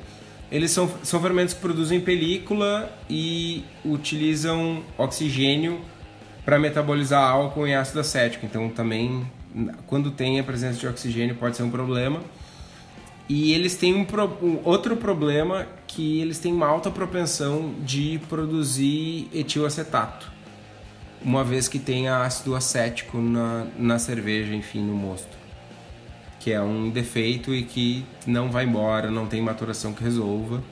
Eles são, são fermentos que produzem película e utilizam oxigênio para metabolizar álcool e ácido acético. Então também, quando tem a presença de oxigênio, pode ser um problema. E eles têm um, pro, um, outro problema que eles têm uma alta propensão de produzir etilacetato. Uma vez que tem ácido acético na, na cerveja, enfim, no mosto. Que é um defeito e que não vai embora, não tem maturação que resolva.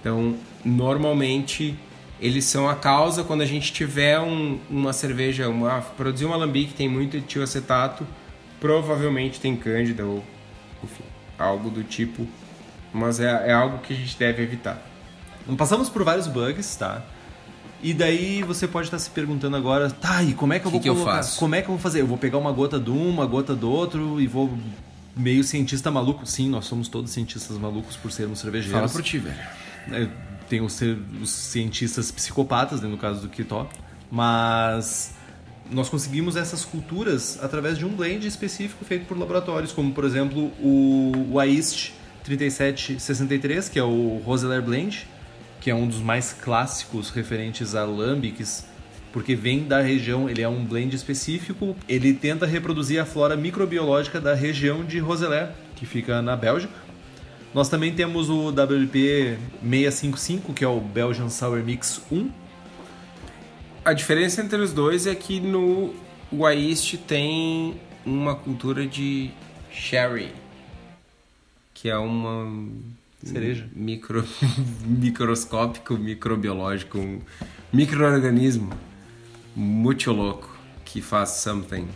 Então, normalmente, eles são a causa quando a gente tiver um, uma cerveja, uma, produzir um alambique que tem muito etilacetato, provavelmente tem cândida ou enfim, algo do tipo, mas é, é algo que a gente deve evitar. Passamos por vários bugs, tá? E daí você pode estar se perguntando agora, tá, e como é que eu Que vou que eu colocar? faço? Como é que eu vou fazer? Eu vou pegar uma gota de um, uma gota do outro e vou meio cientista maluco. Sim, nós somos todos cientistas malucos por sermos cervejeiros. Fala por ti, velho. É, tem os, os cientistas psicopatas, né, no caso do Kitó, mas nós conseguimos essas culturas através de um blend específico feito por laboratórios, como por exemplo o Waist 3763, que é o Roseler Blend, que é um dos mais clássicos referentes a lambics, porque vem da região, ele é um blend específico, ele tenta reproduzir a flora microbiológica da região de Roseler, que fica na Bélgica. Nós também temos o WP 655, que é o Belgian Sour Mix 1. A diferença entre os dois é que no Waist tem uma cultura de sherry, que é uma Cereja. micro microscópico, microbiológico, um microorganismo muito louco que faz something.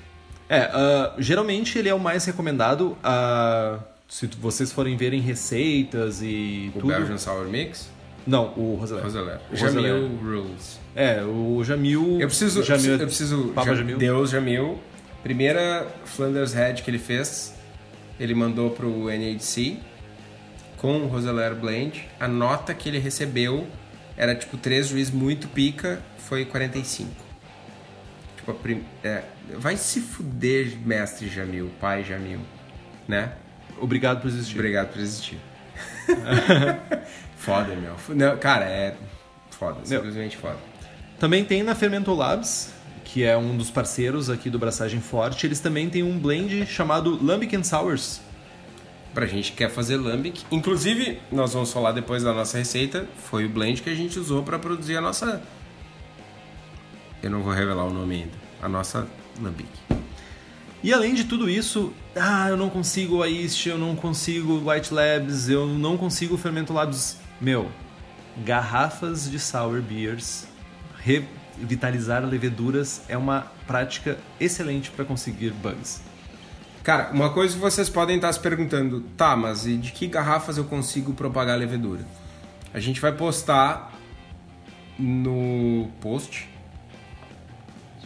É, ah, geralmente ele é o mais recomendado. ah, se vocês forem verem receitas e O tudo. Belgian Sour Mix, Não, o Roseler. Roseler. O Jamil. Rules. É, o Jamil. Eu preciso, Jamil, eu preciso Papa Ja- Jamil. Deus Jamil. Primeira Flanders Head que ele fez, ele mandou pro NHC com o Roseler Blend. A nota que ele recebeu era tipo 3 juiz muito pica, foi 45. Tipo, prim... é, vai se fuder, mestre Jamil, pai Jamil, né? Obrigado por existir. Obrigado por existir. foda, meu. Não, cara, é foda, simplesmente foda. Também tem na Fermento Labs, que é um dos parceiros aqui do Braçagem Forte. Eles também têm um blend chamado Lambic and Sours. Pra gente que quer fazer lambic. Inclusive, nós vamos falar depois da nossa receita. Foi o blend que a gente usou pra produzir a nossa. Eu não vou revelar o nome ainda. A nossa lambic. E além de tudo isso, ah, eu não consigo Aist, eu não consigo White Labs, eu não consigo Fermento Labs. Meu, garrafas de sour beers, revitalizar leveduras é uma prática excelente para conseguir bugs. Cara, uma coisa que vocês podem estar se perguntando, tá, mas e de que garrafas eu consigo propagar levedura? A gente vai postar no post.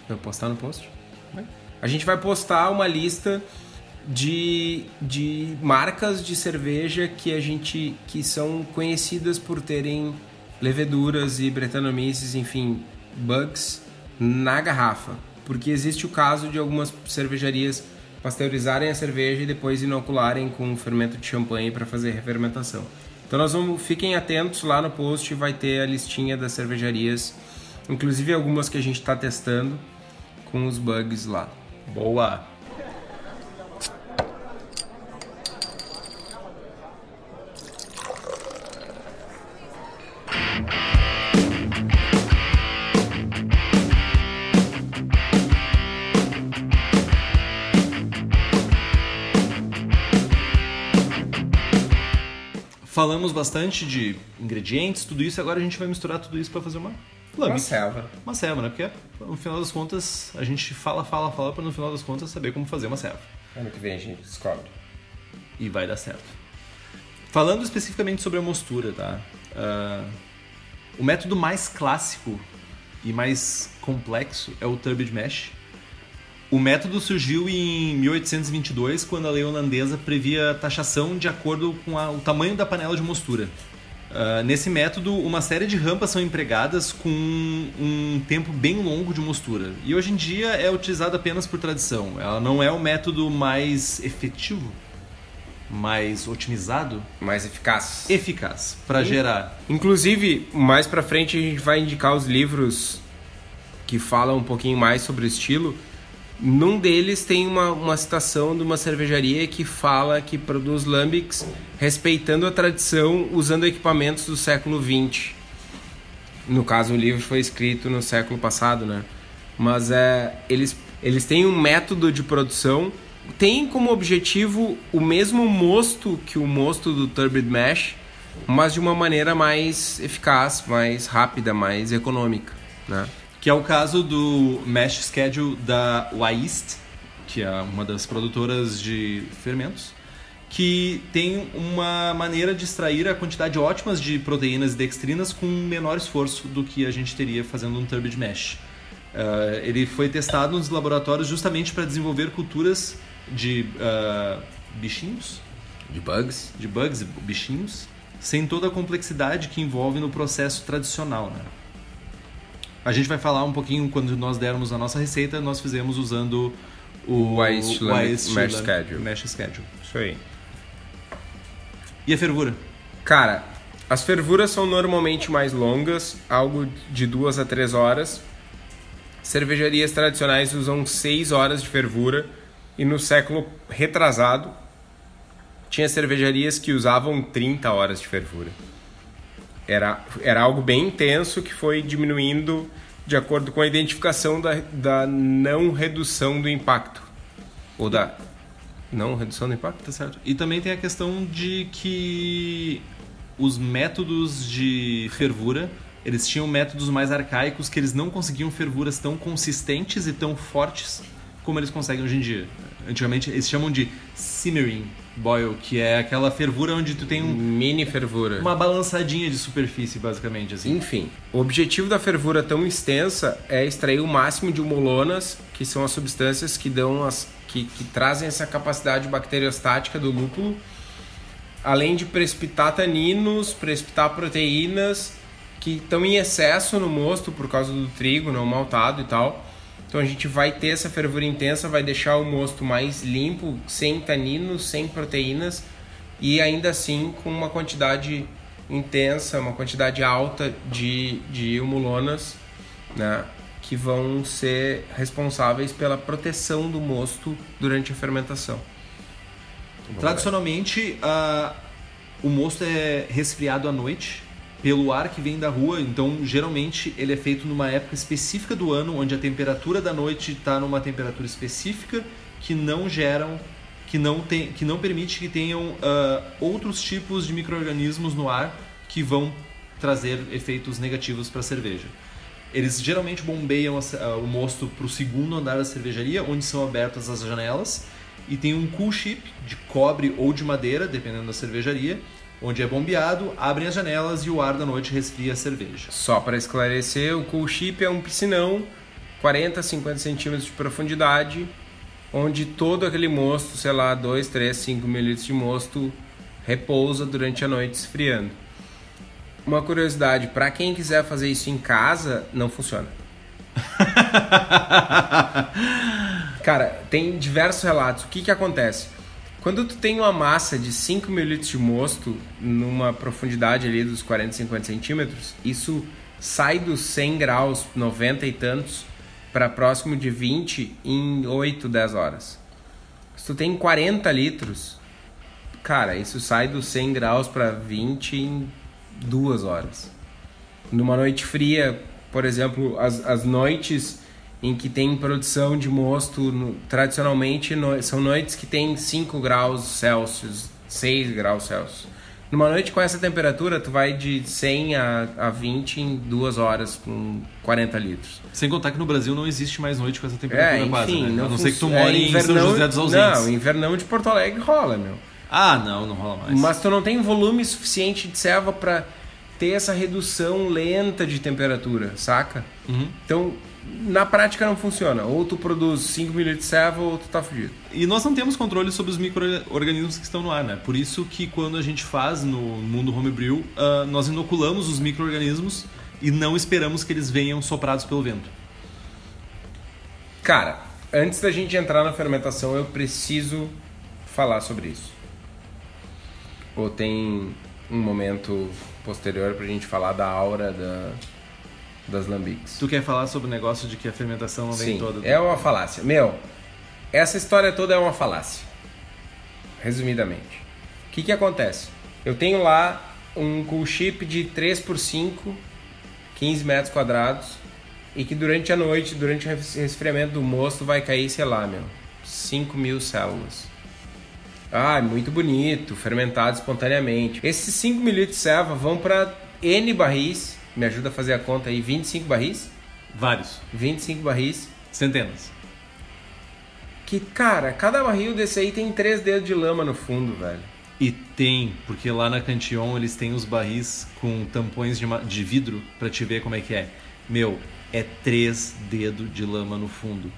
Vai postar no post? A gente vai postar uma lista de, de marcas de cerveja que a gente que são conhecidas por terem leveduras e bretanomices, enfim, bugs na garrafa, porque existe o caso de algumas cervejarias pasteurizarem a cerveja e depois inocularem com fermento de champanhe para fazer refermentação. Então nós vamos, fiquem atentos lá no post, vai ter a listinha das cervejarias, inclusive algumas que a gente está testando com os bugs lá. Boa! Falamos bastante de ingredientes, tudo isso, agora a gente vai misturar tudo isso para fazer uma Uma lambic. selva. Uma selva, né? Porque no final das contas a gente fala, fala, fala para no final das contas saber como fazer uma selva. Ano que vem a gente descobre. E vai dar certo. Falando especificamente sobre a mostura, tá? Ah, o método mais clássico e mais complexo é o Turbid Mesh. O método surgiu em 1822, quando a lei holandesa previa taxação de acordo com a- o tamanho da panela de mostura. Ah, nesse método, uma série de rampas são empregadas com um tempo bem longo de mostura. E hoje em dia é utilizado apenas por tradição. Ela não é o método mais efetivo, mais otimizado, Mais eficaz. eficaz para gerar. Inclusive, mais pra frente a gente vai indicar os livros que falam um pouquinho mais sobre o estilo. Num deles tem uma, uma citação de uma cervejaria que fala que produz lambics respeitando a tradição, usando equipamentos do século XX. No caso, o livro foi escrito no século passado, né? Mas é, eles, eles têm um método de produção, tem como objetivo o mesmo mosto que o mosto do Turbid Mesh, mas de uma maneira mais eficaz, mais rápida, mais econômica, né? Que é o caso do Mesh Schedule da Wyst, que é uma das produtoras de fermentos, que tem uma maneira de extrair a quantidade ótimas de proteínas e dextrinas com menor esforço do que a gente teria fazendo um turbid mesh. Uh, ele foi testado nos laboratórios justamente para desenvolver culturas de uh, bichinhos, de bugs, de bugs, bichinhos, sem toda a complexidade que envolve no processo tradicional, né? A gente vai falar um pouquinho quando nós dermos a nossa receita, nós fizemos usando o Ice Mesh Schedule. Mesh Schedule. Isso aí. E a fervura? Cara, as fervuras são normalmente mais longas, algo de duas a três horas. Cervejarias tradicionais usam seis horas de fervura e no século retrasado tinha cervejarias que usavam 30 horas de fervura. Era, era algo bem intenso que foi diminuindo de acordo com a identificação da, da não redução do impacto. Ou da não redução do impacto, tá certo. E também tem a questão de que os métodos de fervura eles tinham métodos mais arcaicos que eles não conseguiam fervuras tão consistentes e tão fortes como eles conseguem hoje em dia. Antigamente eles chamam de simmering boil, que é aquela fervura onde tu tem um mini fervura, uma balançadinha de superfície basicamente assim. Enfim, o objetivo da fervura tão extensa é extrair o máximo de humolonas, que são as substâncias que dão as que, que trazem essa capacidade bacteriostática do lúpulo, além de precipitar taninos, precipitar proteínas que estão em excesso no mosto por causa do trigo não maltado e tal. Então a gente vai ter essa fervura intensa, vai deixar o mosto mais limpo, sem taninos, sem proteínas e ainda assim com uma quantidade intensa, uma quantidade alta de, de humulonas, né? Que vão ser responsáveis pela proteção do mosto durante a fermentação. Tradicionalmente, uh, o mosto é resfriado à noite pelo ar que vem da rua, então geralmente ele é feito numa época específica do ano, onde a temperatura da noite está numa temperatura específica que não geram, que não, tem, que não permite que tenham uh, outros tipos de micro-organismos no ar que vão trazer efeitos negativos para a cerveja. Eles geralmente bombeiam a, uh, o mosto para o segundo andar da cervejaria, onde são abertas as janelas, e tem um cool chip de cobre ou de madeira, dependendo da cervejaria, onde é bombeado, abrem as janelas e o ar da noite resfria a cerveja. Só para esclarecer, o cool chip é um piscinão 40 a 50 centímetros de profundidade, onde todo aquele mosto, sei lá, 2, 3, 5 mililitros de mosto repousa durante a noite esfriando. Uma curiosidade, para quem quiser fazer isso em casa, não funciona. Cara, tem diversos relatos. O que, que acontece? Quando tu tem uma massa de 5 ml de mosto numa profundidade ali dos 40, 50 centímetros, isso sai dos 100 graus, 90 e tantos, para próximo de 20 em 8, 10 horas. Se tu tem 40 litros, cara, isso sai dos 100 graus para 20 em 2 horas. Numa noite fria, por exemplo, as, as noites em que tem produção de mosto, no, tradicionalmente no, são noites que tem 5 graus Celsius, 6 graus Celsius. Numa noite com essa temperatura, tu vai de 100 a, a 20 em duas horas com 40 litros. Sem contar que no Brasil não existe mais noite com essa temperatura é, enfim, quase, né? Não a não ser que tu more é, em São José dos Ausentes. Não, invernão de Porto Alegre rola, meu. Ah, não, não rola mais. Mas tu não tem volume suficiente de serva para ter essa redução lenta de temperatura, saca? Uhum. Então, na prática não funciona. Ou tu produz 5 ml de serva ou tu tá fugido. E nós não temos controle sobre os micro-organismos que estão no ar, né? Por isso que quando a gente faz no mundo homebrew, uh, nós inoculamos os micro-organismos e não esperamos que eles venham soprados pelo vento. Cara, antes da gente entrar na fermentação, eu preciso falar sobre isso. Ou tem um momento posterior pra gente falar da aura da, das lambiques. Tu quer falar sobre o negócio de que a fermentação não vem Sim, toda? é uma falácia. Meu, essa história toda é uma falácia. Resumidamente. O que que acontece? Eu tenho lá um cool chip de 3 por 5, 15 metros quadrados, e que durante a noite, durante o resfriamento do mosto, vai cair, sei lá, meu, 5 mil células. Ah, muito bonito, fermentado espontaneamente. Esses 5 ml de serva vão para N barris, me ajuda a fazer a conta aí, 25 barris? Vários. 25 barris. Centenas. Que, cara, cada barril desse aí tem 3 dedos de lama no fundo, velho. E tem, porque lá na Cantillon eles têm os barris com tampões de, de vidro pra te ver como é que é. Meu, é três dedos de lama no fundo.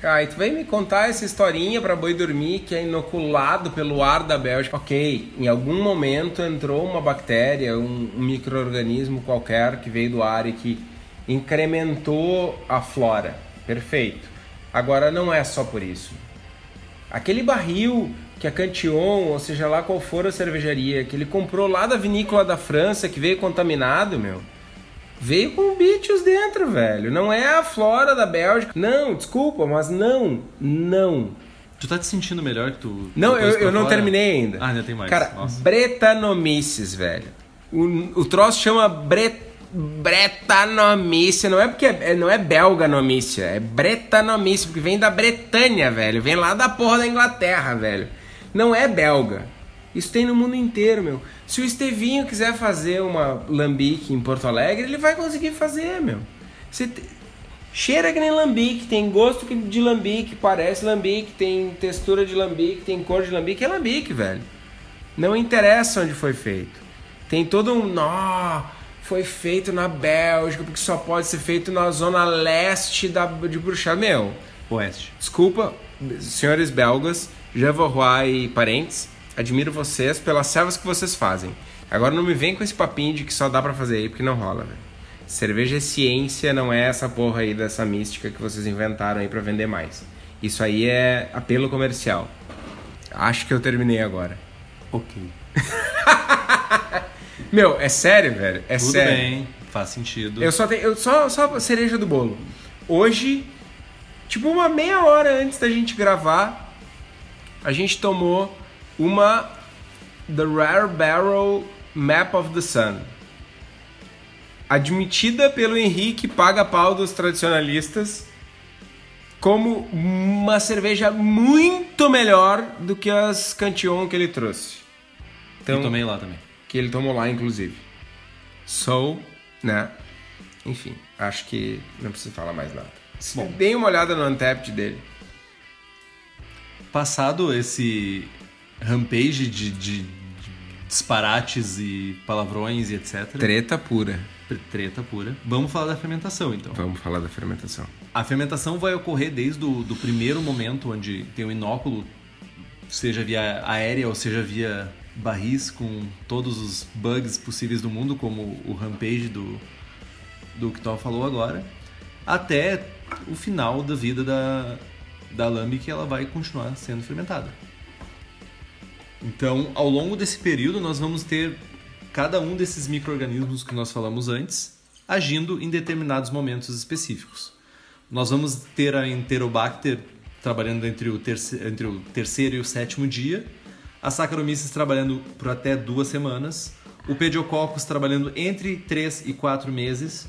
Ah, e tu vem me contar essa historinha pra boi dormir que é inoculado pelo ar da Bélgica. Ok, em algum momento entrou uma bactéria, um, um micro-organismo qualquer que veio do ar e que incrementou a flora. Perfeito. Agora não é só por isso. Aquele barril que a Cantillon, ou seja lá qual for a cervejaria, que ele comprou lá da vinícola da França, que veio contaminado, meu. Veio com bichos dentro, velho. Não é a flora da Bélgica. Não, desculpa, mas não. Não. Tu tá te sentindo melhor que tu. Não, eu, eu não terminei ainda. Ah, ainda tem mais. Cara, Nossa. Bretanomices, velho. O, o troço chama Bre, Bretanomice. Não é porque é, é- não é belganomícia, é Bretanomice, porque vem da Bretanha, velho. Vem lá da porra da Inglaterra, velho. Não é belga. Isso tem no mundo inteiro, meu. Se o Estevinho quiser fazer uma lambique em Porto Alegre, ele vai conseguir fazer, meu. Você te- Cheira que nem lambique, tem gosto de lambique, parece lambique, tem textura de lambique, tem cor de lambique, é lambique, velho. Não interessa onde foi feito. Tem todo um. Nó, foi feito na Bélgica, porque só pode ser feito na zona leste da, de Bruxelas. Meu, Oeste. desculpa, senhores belgas, Jean e parentes, admiro vocês pelas servas que vocês fazem. Agora não me vem com esse papinho de que só dá pra fazer aí, porque não rola, velho. Cerveja é ciência, não é essa porra aí dessa mística que vocês inventaram aí pra vender mais. Isso aí é apelo comercial. Acho que eu terminei agora. Ok. Meu, é sério, velho? É Tudo sério. bem, faz sentido. Eu só tenho. Eu só, só cereja do bolo. Hoje, tipo uma meia hora antes da gente gravar, a gente tomou uma The Rare Barrel Map of the Sun. Admitida pelo Henrique Paga Pau dos Tradicionalistas como uma cerveja muito melhor do que as Cantillon que ele trouxe. Eu tomei lá também. que ele tomou lá, inclusive. So, né? Enfim, acho que não preciso falar mais nada. Bom. Deem uma olhada no Untapped dele. Passado esse rampage de, de- de disparates e palavrões e etc. Treta pura. Treta pura. Vamos falar da fermentação, então. Vamos falar da fermentação. A fermentação vai ocorrer desde o do primeiro momento onde tem o inóculo, seja via aérea ou seja via barris com todos os bugs possíveis do mundo, como o rampage do, do que tu falou agora, até o final da vida da, da lambic que ela vai continuar sendo fermentada. Então, ao longo desse período, nós vamos ter cada um desses micro-organismos que nós falamos antes agindo em determinados momentos específicos. Nós vamos ter a Enterobacter trabalhando entre o, entre o terceiro e o sétimo dia, a Saccharomyces trabalhando por até duas semanas, o Pediococcus trabalhando entre três e quatro meses,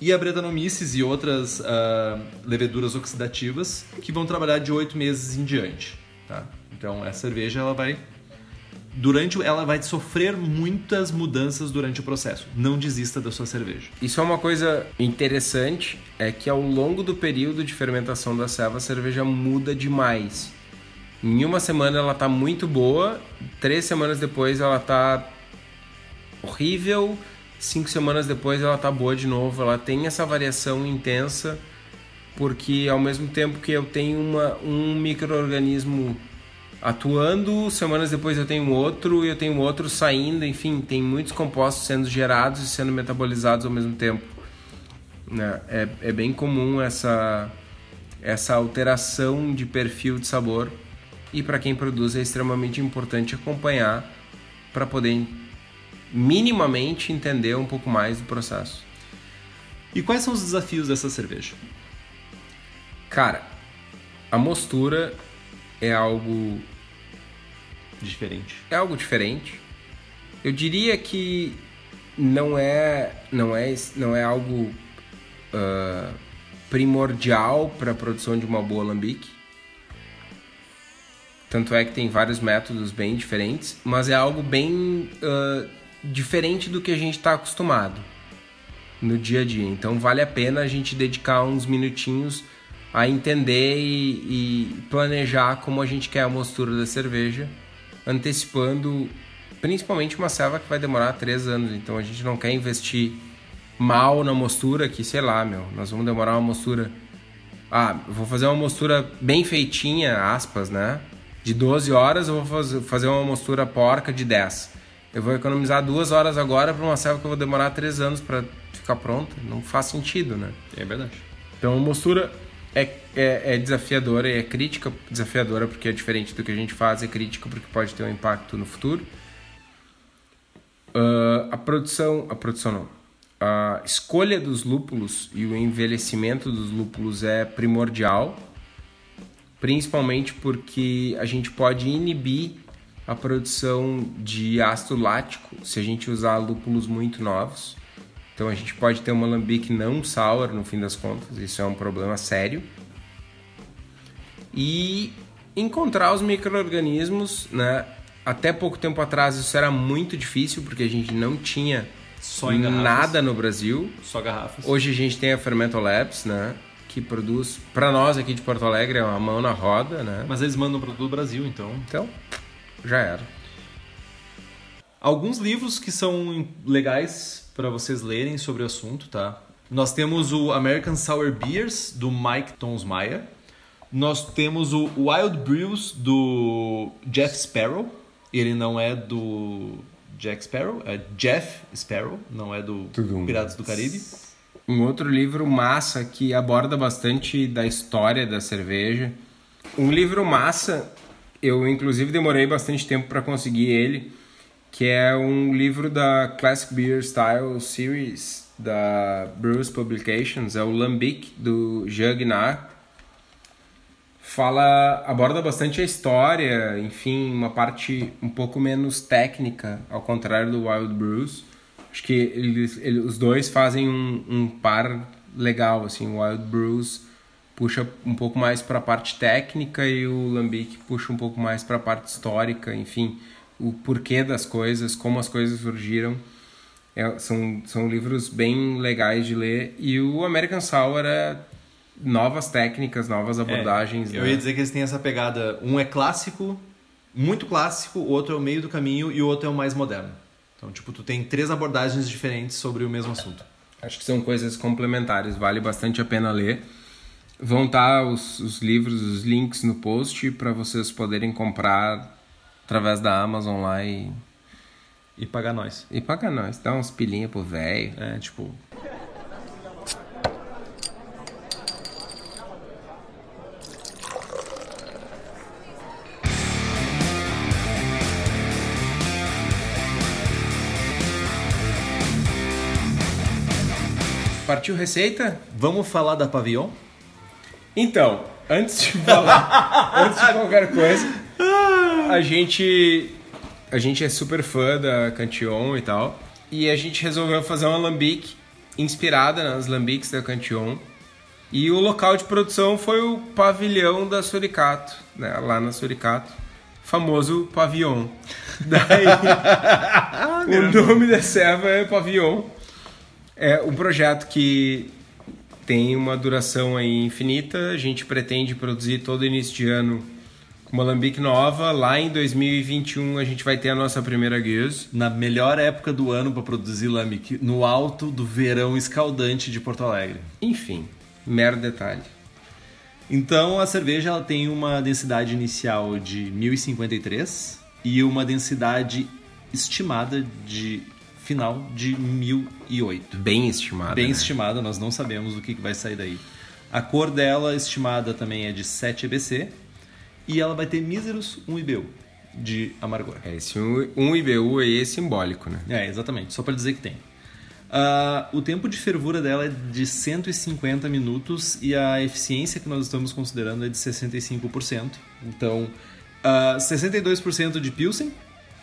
e a Brettanomyces e outras ah, leveduras oxidativas que vão trabalhar de oito meses em diante. Tá? Então, essa cerveja ela vai durante ela vai sofrer muitas mudanças durante o processo. Não desista da sua cerveja. Isso é uma coisa interessante, é que ao longo do período de fermentação da serva, a cerveja muda demais. Em uma semana ela tá muito boa, três semanas depois ela tá horrível, cinco semanas depois ela tá boa de novo. Ela tem essa variação intensa, porque ao mesmo tempo que eu tenho uma, um micro-organismo atuando, semanas depois eu tenho outro e eu tenho outro saindo, enfim, tem muitos compostos sendo gerados e sendo metabolizados ao mesmo tempo. Né? É, é bem comum essa, essa alteração de perfil de sabor e para quem produz é extremamente importante acompanhar para poder minimamente entender um pouco mais do processo. E quais são os desafios dessa cerveja? Cara, a mostura é algo Diferente. é algo diferente. Eu diria que não é não é não é algo ah, primordial para a produção de uma boa alambique. Tanto é que tem vários métodos bem diferentes, mas é algo bem ah, diferente do que a gente está acostumado no dia a dia. Então vale a pena a gente dedicar uns minutinhos a entender e, e planejar como a gente quer a mostura da cerveja, antecipando principalmente uma selva que vai demorar três anos. Então a gente não quer investir mal na mostura, que sei lá, meu, nós vamos demorar uma mostura. Ah, vou fazer uma mostura bem feitinha, aspas, né? De 12 horas, eu vou faz- fazer uma mostura porca de 10. Eu vou economizar duas horas agora para uma selva que eu vou demorar três anos para ficar pronta. Não faz sentido, né? É verdade. Então mostura é, é, é desafiadora e é crítica desafiadora porque é diferente do que a gente faz, é crítica porque pode ter um impacto no futuro. Ah, a produção, a produção não, a escolha dos lúpulos e o envelhecimento dos lúpulos é primordial, principalmente porque a gente pode inibir a produção de ácido lático se a gente usar lúpulos muito novos. Então a gente pode ter uma alambique não sour no fim das contas, isso é um problema sério. E encontrar os micro-organismos, né? Até pouco tempo atrás isso era muito difícil porque a gente não tinha nada no Brasil. Só garrafas. Hoje a gente tem a Fermento Labs, né? Que produz, para nós aqui de Porto Alegre, é uma mão na roda, né? Mas eles mandam para todo o Brasil, então. Então, já era. Alguns livros que são legais para vocês lerem sobre o assunto, tá? Nós temos o American Sour Beers, do Mike Tonsmeyer. Nós temos o Wild Brews, do Jeff Sparrow. Ele não é do Jack Sparrow, é Jeff Sparrow, não é do Tudum. Piratas do Caribe. Um outro livro massa que aborda bastante da história da cerveja. Um livro massa, eu inclusive demorei bastante tempo para conseguir ele, que é um livro da Classic Beer Style Series da Brews Publications, é o Lambic do Jean Guignard. Fala, aborda bastante a história, enfim, uma parte um pouco menos técnica, ao contrário do Wild Brews. Acho que eles, ele- os dois fazem um, um par legal, assim, o Wild Brews puxa um pouco mais para a parte técnica e o Lambic puxa um pouco mais para a parte histórica, enfim, o porquê das coisas, como as coisas surgiram. É, são, são livros bem legais de ler e o American Sour é novas técnicas, novas abordagens. É, eu né? ia dizer que eles têm essa pegada. Um é clássico, muito clássico, o outro é o meio do caminho e o outro é o mais moderno. Então, tipo, tu tem três abordagens diferentes sobre o mesmo assunto. Acho que são coisas complementares, vale bastante a pena ler. Vão estar os, os livros, os links no post para vocês poderem comprar através da Amazon lá e, E pagar nós. e pagar nós. Dá uns pilinha pro velho. É, tipo. Partiu receita? Vamos falar da Pavillon? Então, antes de falar, antes de qualquer coisa, a gente a gente é super fã da Cantillon e tal, e a gente resolveu fazer uma lambic inspirada nas lambics da Cantillon. E o local de produção foi o pavilhão da Suricato, né, lá na Suricato, famoso Pavillon. Daí, o nome da serva é Pavillon. É um projeto que tem uma duração aí infinita. A gente pretende produzir todo início de ano uma lambique nova. Lá em 2021 a gente vai ter a nossa primeira Gears. Na melhor época do ano para produzir lambic, no alto do verão escaldante de Porto Alegre. Enfim, mero detalhe. Então a cerveja ela tem uma densidade inicial de 1053 e uma densidade estimada de final de 1008. Bem estimada. Bem né? estimada, nós não sabemos o que que vai sair daí. A cor dela estimada também é de 7 EBC e ela vai ter míseros 1 IBU de amargor. É, esse um, um IBU aí é simbólico, né? É, exatamente, só para dizer que tem. Uh, o tempo de fervura dela é de 150 minutos e a eficiência que nós estamos considerando é de 65%. Então, uh, 62% de Pilsen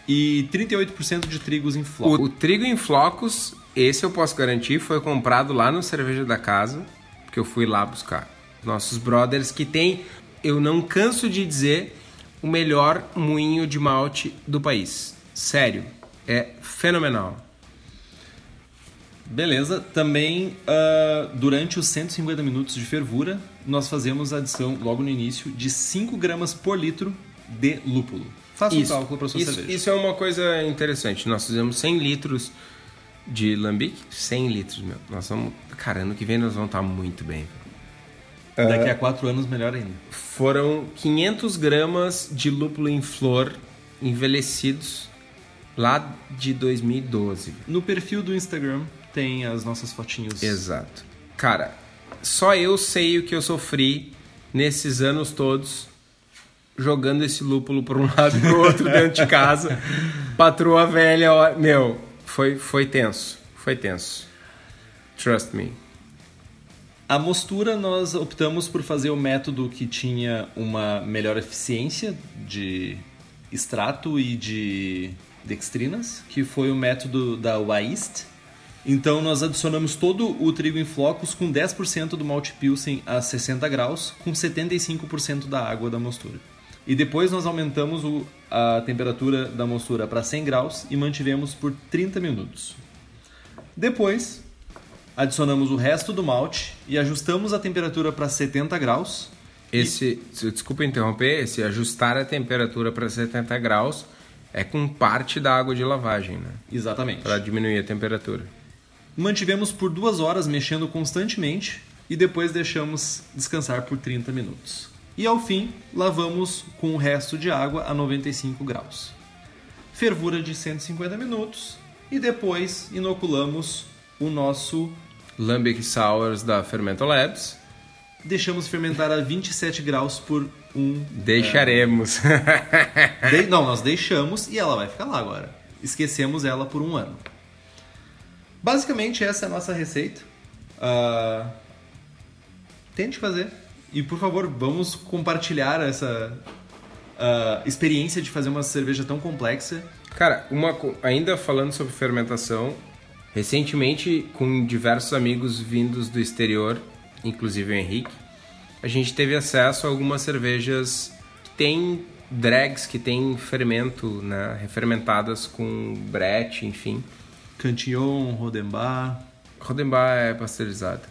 e 38% de trigos em flocos. O, o trigo em flocos, esse eu posso garantir, foi comprado lá no Cerveja da Casa, que eu fui lá buscar. Nossos brothers que tem, eu não canso de dizer, o melhor moinho de malte do país. Sério, é fenomenal. Beleza. Também, uh, durante os 150 minutos de fervura, nós fazemos a adição, logo no início, de 5 gramas por litro de lúpulo. Faça isso, um cálculo para sua isso, cerveja. Isso é uma coisa interessante. Nós fizemos 100 litros de lambic. 100 litros, meu. Nós vamos... Cara, ano que vem nós vamos estar muito bem. Daqui a 4 anos, melhor ainda. Foram 500 gramas de lúpulo em flor envelhecidos lá de 2012. No perfil do Instagram tem as nossas fotinhos. Exato. Cara, só eu sei o que eu sofri nesses anos todos jogando esse lúpulo por um lado e pro outro dentro de casa. Patroa velha, meu, foi, foi tenso. Foi tenso. Trust me. A mostura, nós optamos por fazer o método que tinha uma melhor eficiência de extrato e de dextrinas, que foi o método da Waist. Então nós adicionamos todo o trigo em flocos com 10% do malte pilsen a 60 graus, com 75% da água da mostura. E depois nós aumentamos o, a temperatura da mostura para 100 graus e mantivemos por 30 minutos. Depois, adicionamos o resto do malte e ajustamos a temperatura para 70 graus. Esse, e... desculpa interromper, esse ajustar a temperatura para 70 graus é com parte da água de lavagem, né? Exatamente. Para diminuir a temperatura. Mantivemos por duas horas mexendo constantemente e depois deixamos descansar por 30 minutos. E ao fim, lavamos com o resto de água a 95 graus. Fervura de 150 minutos e depois inoculamos o nosso Lambic Sours da Fermento Labs. Deixamos fermentar a 27 graus por um. Deixaremos. É... De... Não, nós deixamos e ela vai ficar lá agora. Esquecemos ela por um ano. Basicamente, essa é a nossa receita. Uh... Tente fazer. E por favor, vamos compartilhar essa uh, experiência de fazer uma cerveja tão complexa. Cara, uma, ainda falando sobre fermentação, recentemente, com diversos amigos vindos do exterior, inclusive o Henrique, a gente teve acesso a algumas cervejas que têm drags, que têm fermento, né? Refermentadas com brete, enfim. Cantillon, Rodenbar. Rodenbar é pasteurizada.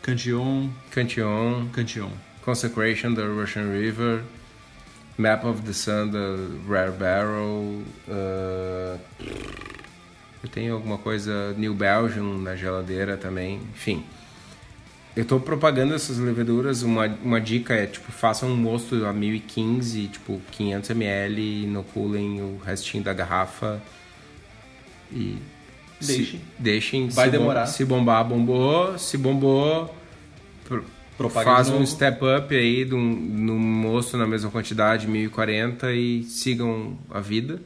Cantillon. Cantillon. Cantillon. Consecration da Russian River. Map of the Sun da Rare Barrel. Uh, eu tenho alguma coisa New Belgium na geladeira também. Enfim. Eu estou propagando essas leveduras. Uma, uma dica é, tipo, façam um mosto a 1015, tipo, 500ml, inoculem o restinho da garrafa e Deixem. Se, deixem. Vai se demorar. Bom, se bombar, bombou. Se bombou, Propaga faz um step up aí no moço na mesma quantidade, 1040 e sigam a vida.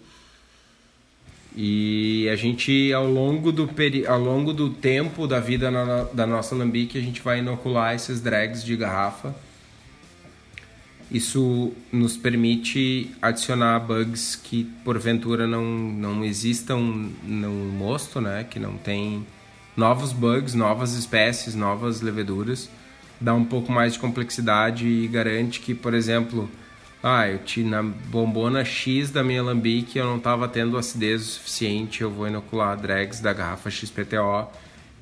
E a gente, ao longo do, peri ao longo do tempo da vida na, da nossa lambique, a gente vai inocular esses drags de garrafa. Isso nos permite adicionar bugs que porventura não, não existam no mosto, né? Que não tem novos bugs, novas espécies, novas leveduras. Dá um pouco mais de complexidade e garante que, por exemplo, ah, eu tinha na bombona X da minha lambique eu não estava tendo acidez o suficiente, eu vou inocular drags da garrafa XPTO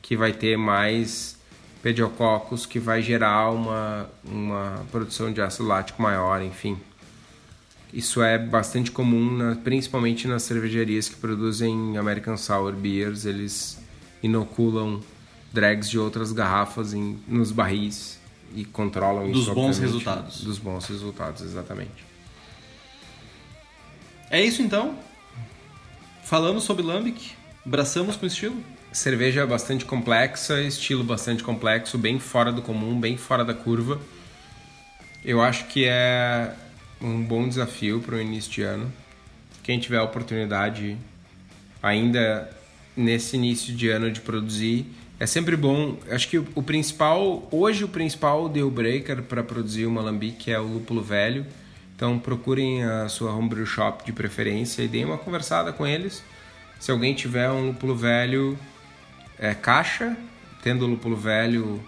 que vai ter mais pediococcus que vai gerar uma, uma produção de ácido lático maior, enfim. Isso é bastante comum, na, principalmente nas cervejarias que produzem American Sour Beers, eles inoculam drags de outras garrafas em, nos barris e controlam dos isso. Bons resultados. Dos bons resultados, exatamente. É isso então. Falamos sobre Lambic, braçamos com estilo cerveja bastante complexa, estilo bastante complexo, bem fora do comum, bem fora da curva. Eu acho que é um bom desafio para o início de ano. Quem tiver a oportunidade, ainda nesse início de ano de produzir. É sempre bom. Acho que o, principal, hoje o principal deal breaker para produzir uma lambique é o lúpulo velho. Então procurem a sua homebrew shop de preferência e deem uma conversada com eles. Se alguém tiver um lúpulo velho, é caixa, tendo lúpulo velho,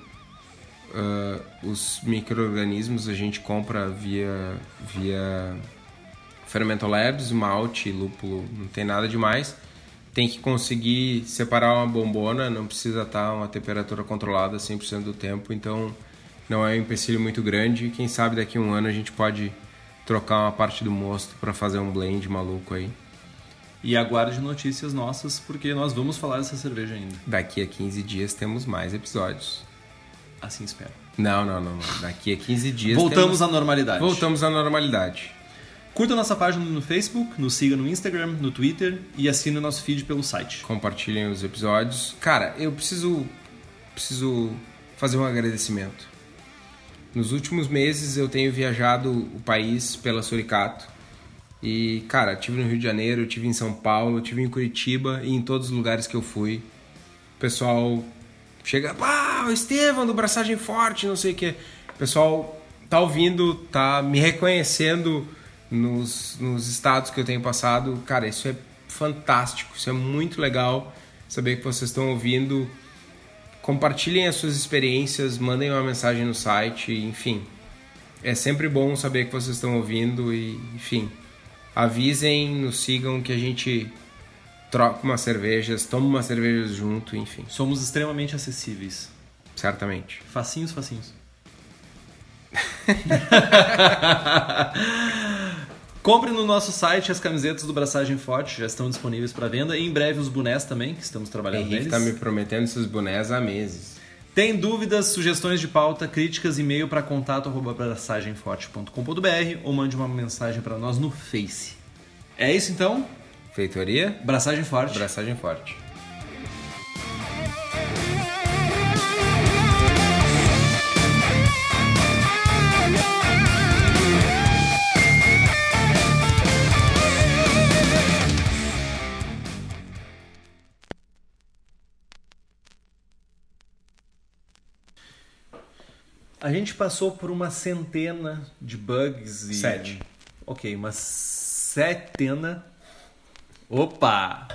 uh, os micro-organismos a gente compra via, via Fermentolabs, malte, lúpulo, não tem nada demais. Tem que conseguir separar uma bombona, não precisa estar uma temperatura controlada 100% do tempo, então não é um empecilho muito grande. Quem sabe daqui a um ano a gente pode trocar uma parte do mosto para fazer um blend maluco aí. E aguarde notícias nossas, porque nós vamos falar dessa cerveja ainda. Daqui a 15 dias temos mais episódios. Assim espero. Não, não, não. não. Daqui a 15 dias. Voltamos temos... à normalidade. Voltamos à normalidade. Curta nossa página no Facebook, nos siga no Instagram, no Twitter e assine o nosso feed pelo site. Compartilhem os episódios. Cara, eu preciso preciso fazer um agradecimento. Nos últimos meses eu tenho viajado o país pela Suricato. E, cara, tive no Rio de Janeiro, tive em São Paulo, tive em Curitiba e em todos os lugares que eu fui. O pessoal chega, ah, o Estevam do Braçagem Forte, não sei o que. O pessoal tá ouvindo, tá me reconhecendo nos, nos estados que eu tenho passado. Cara, isso é fantástico, isso é muito legal saber que vocês estão ouvindo. Compartilhem as suas experiências, mandem uma mensagem no site, enfim. É sempre bom saber que vocês estão ouvindo e, enfim, avisem, nos sigam que a gente troca umas cervejas, toma umas cervejas junto, enfim. Somos extremamente acessíveis. Certamente. Facinhos, facinhos. Compre no nosso site as camisetas do Braçagem Forte, já estão disponíveis para venda. E em breve os bonés também, que estamos trabalhando Henrique neles. tá me prometendo esses bonés há meses. Tem dúvidas, sugestões de pauta, críticas, e-mail para contato@braçagemforte.com.br ou mande uma mensagem para nós no Face. É isso então? Feitoria, Braçagem Forte. braçagem forte. A gente passou por uma centena de bugs e. Sete. Ok, uma setena. Opa!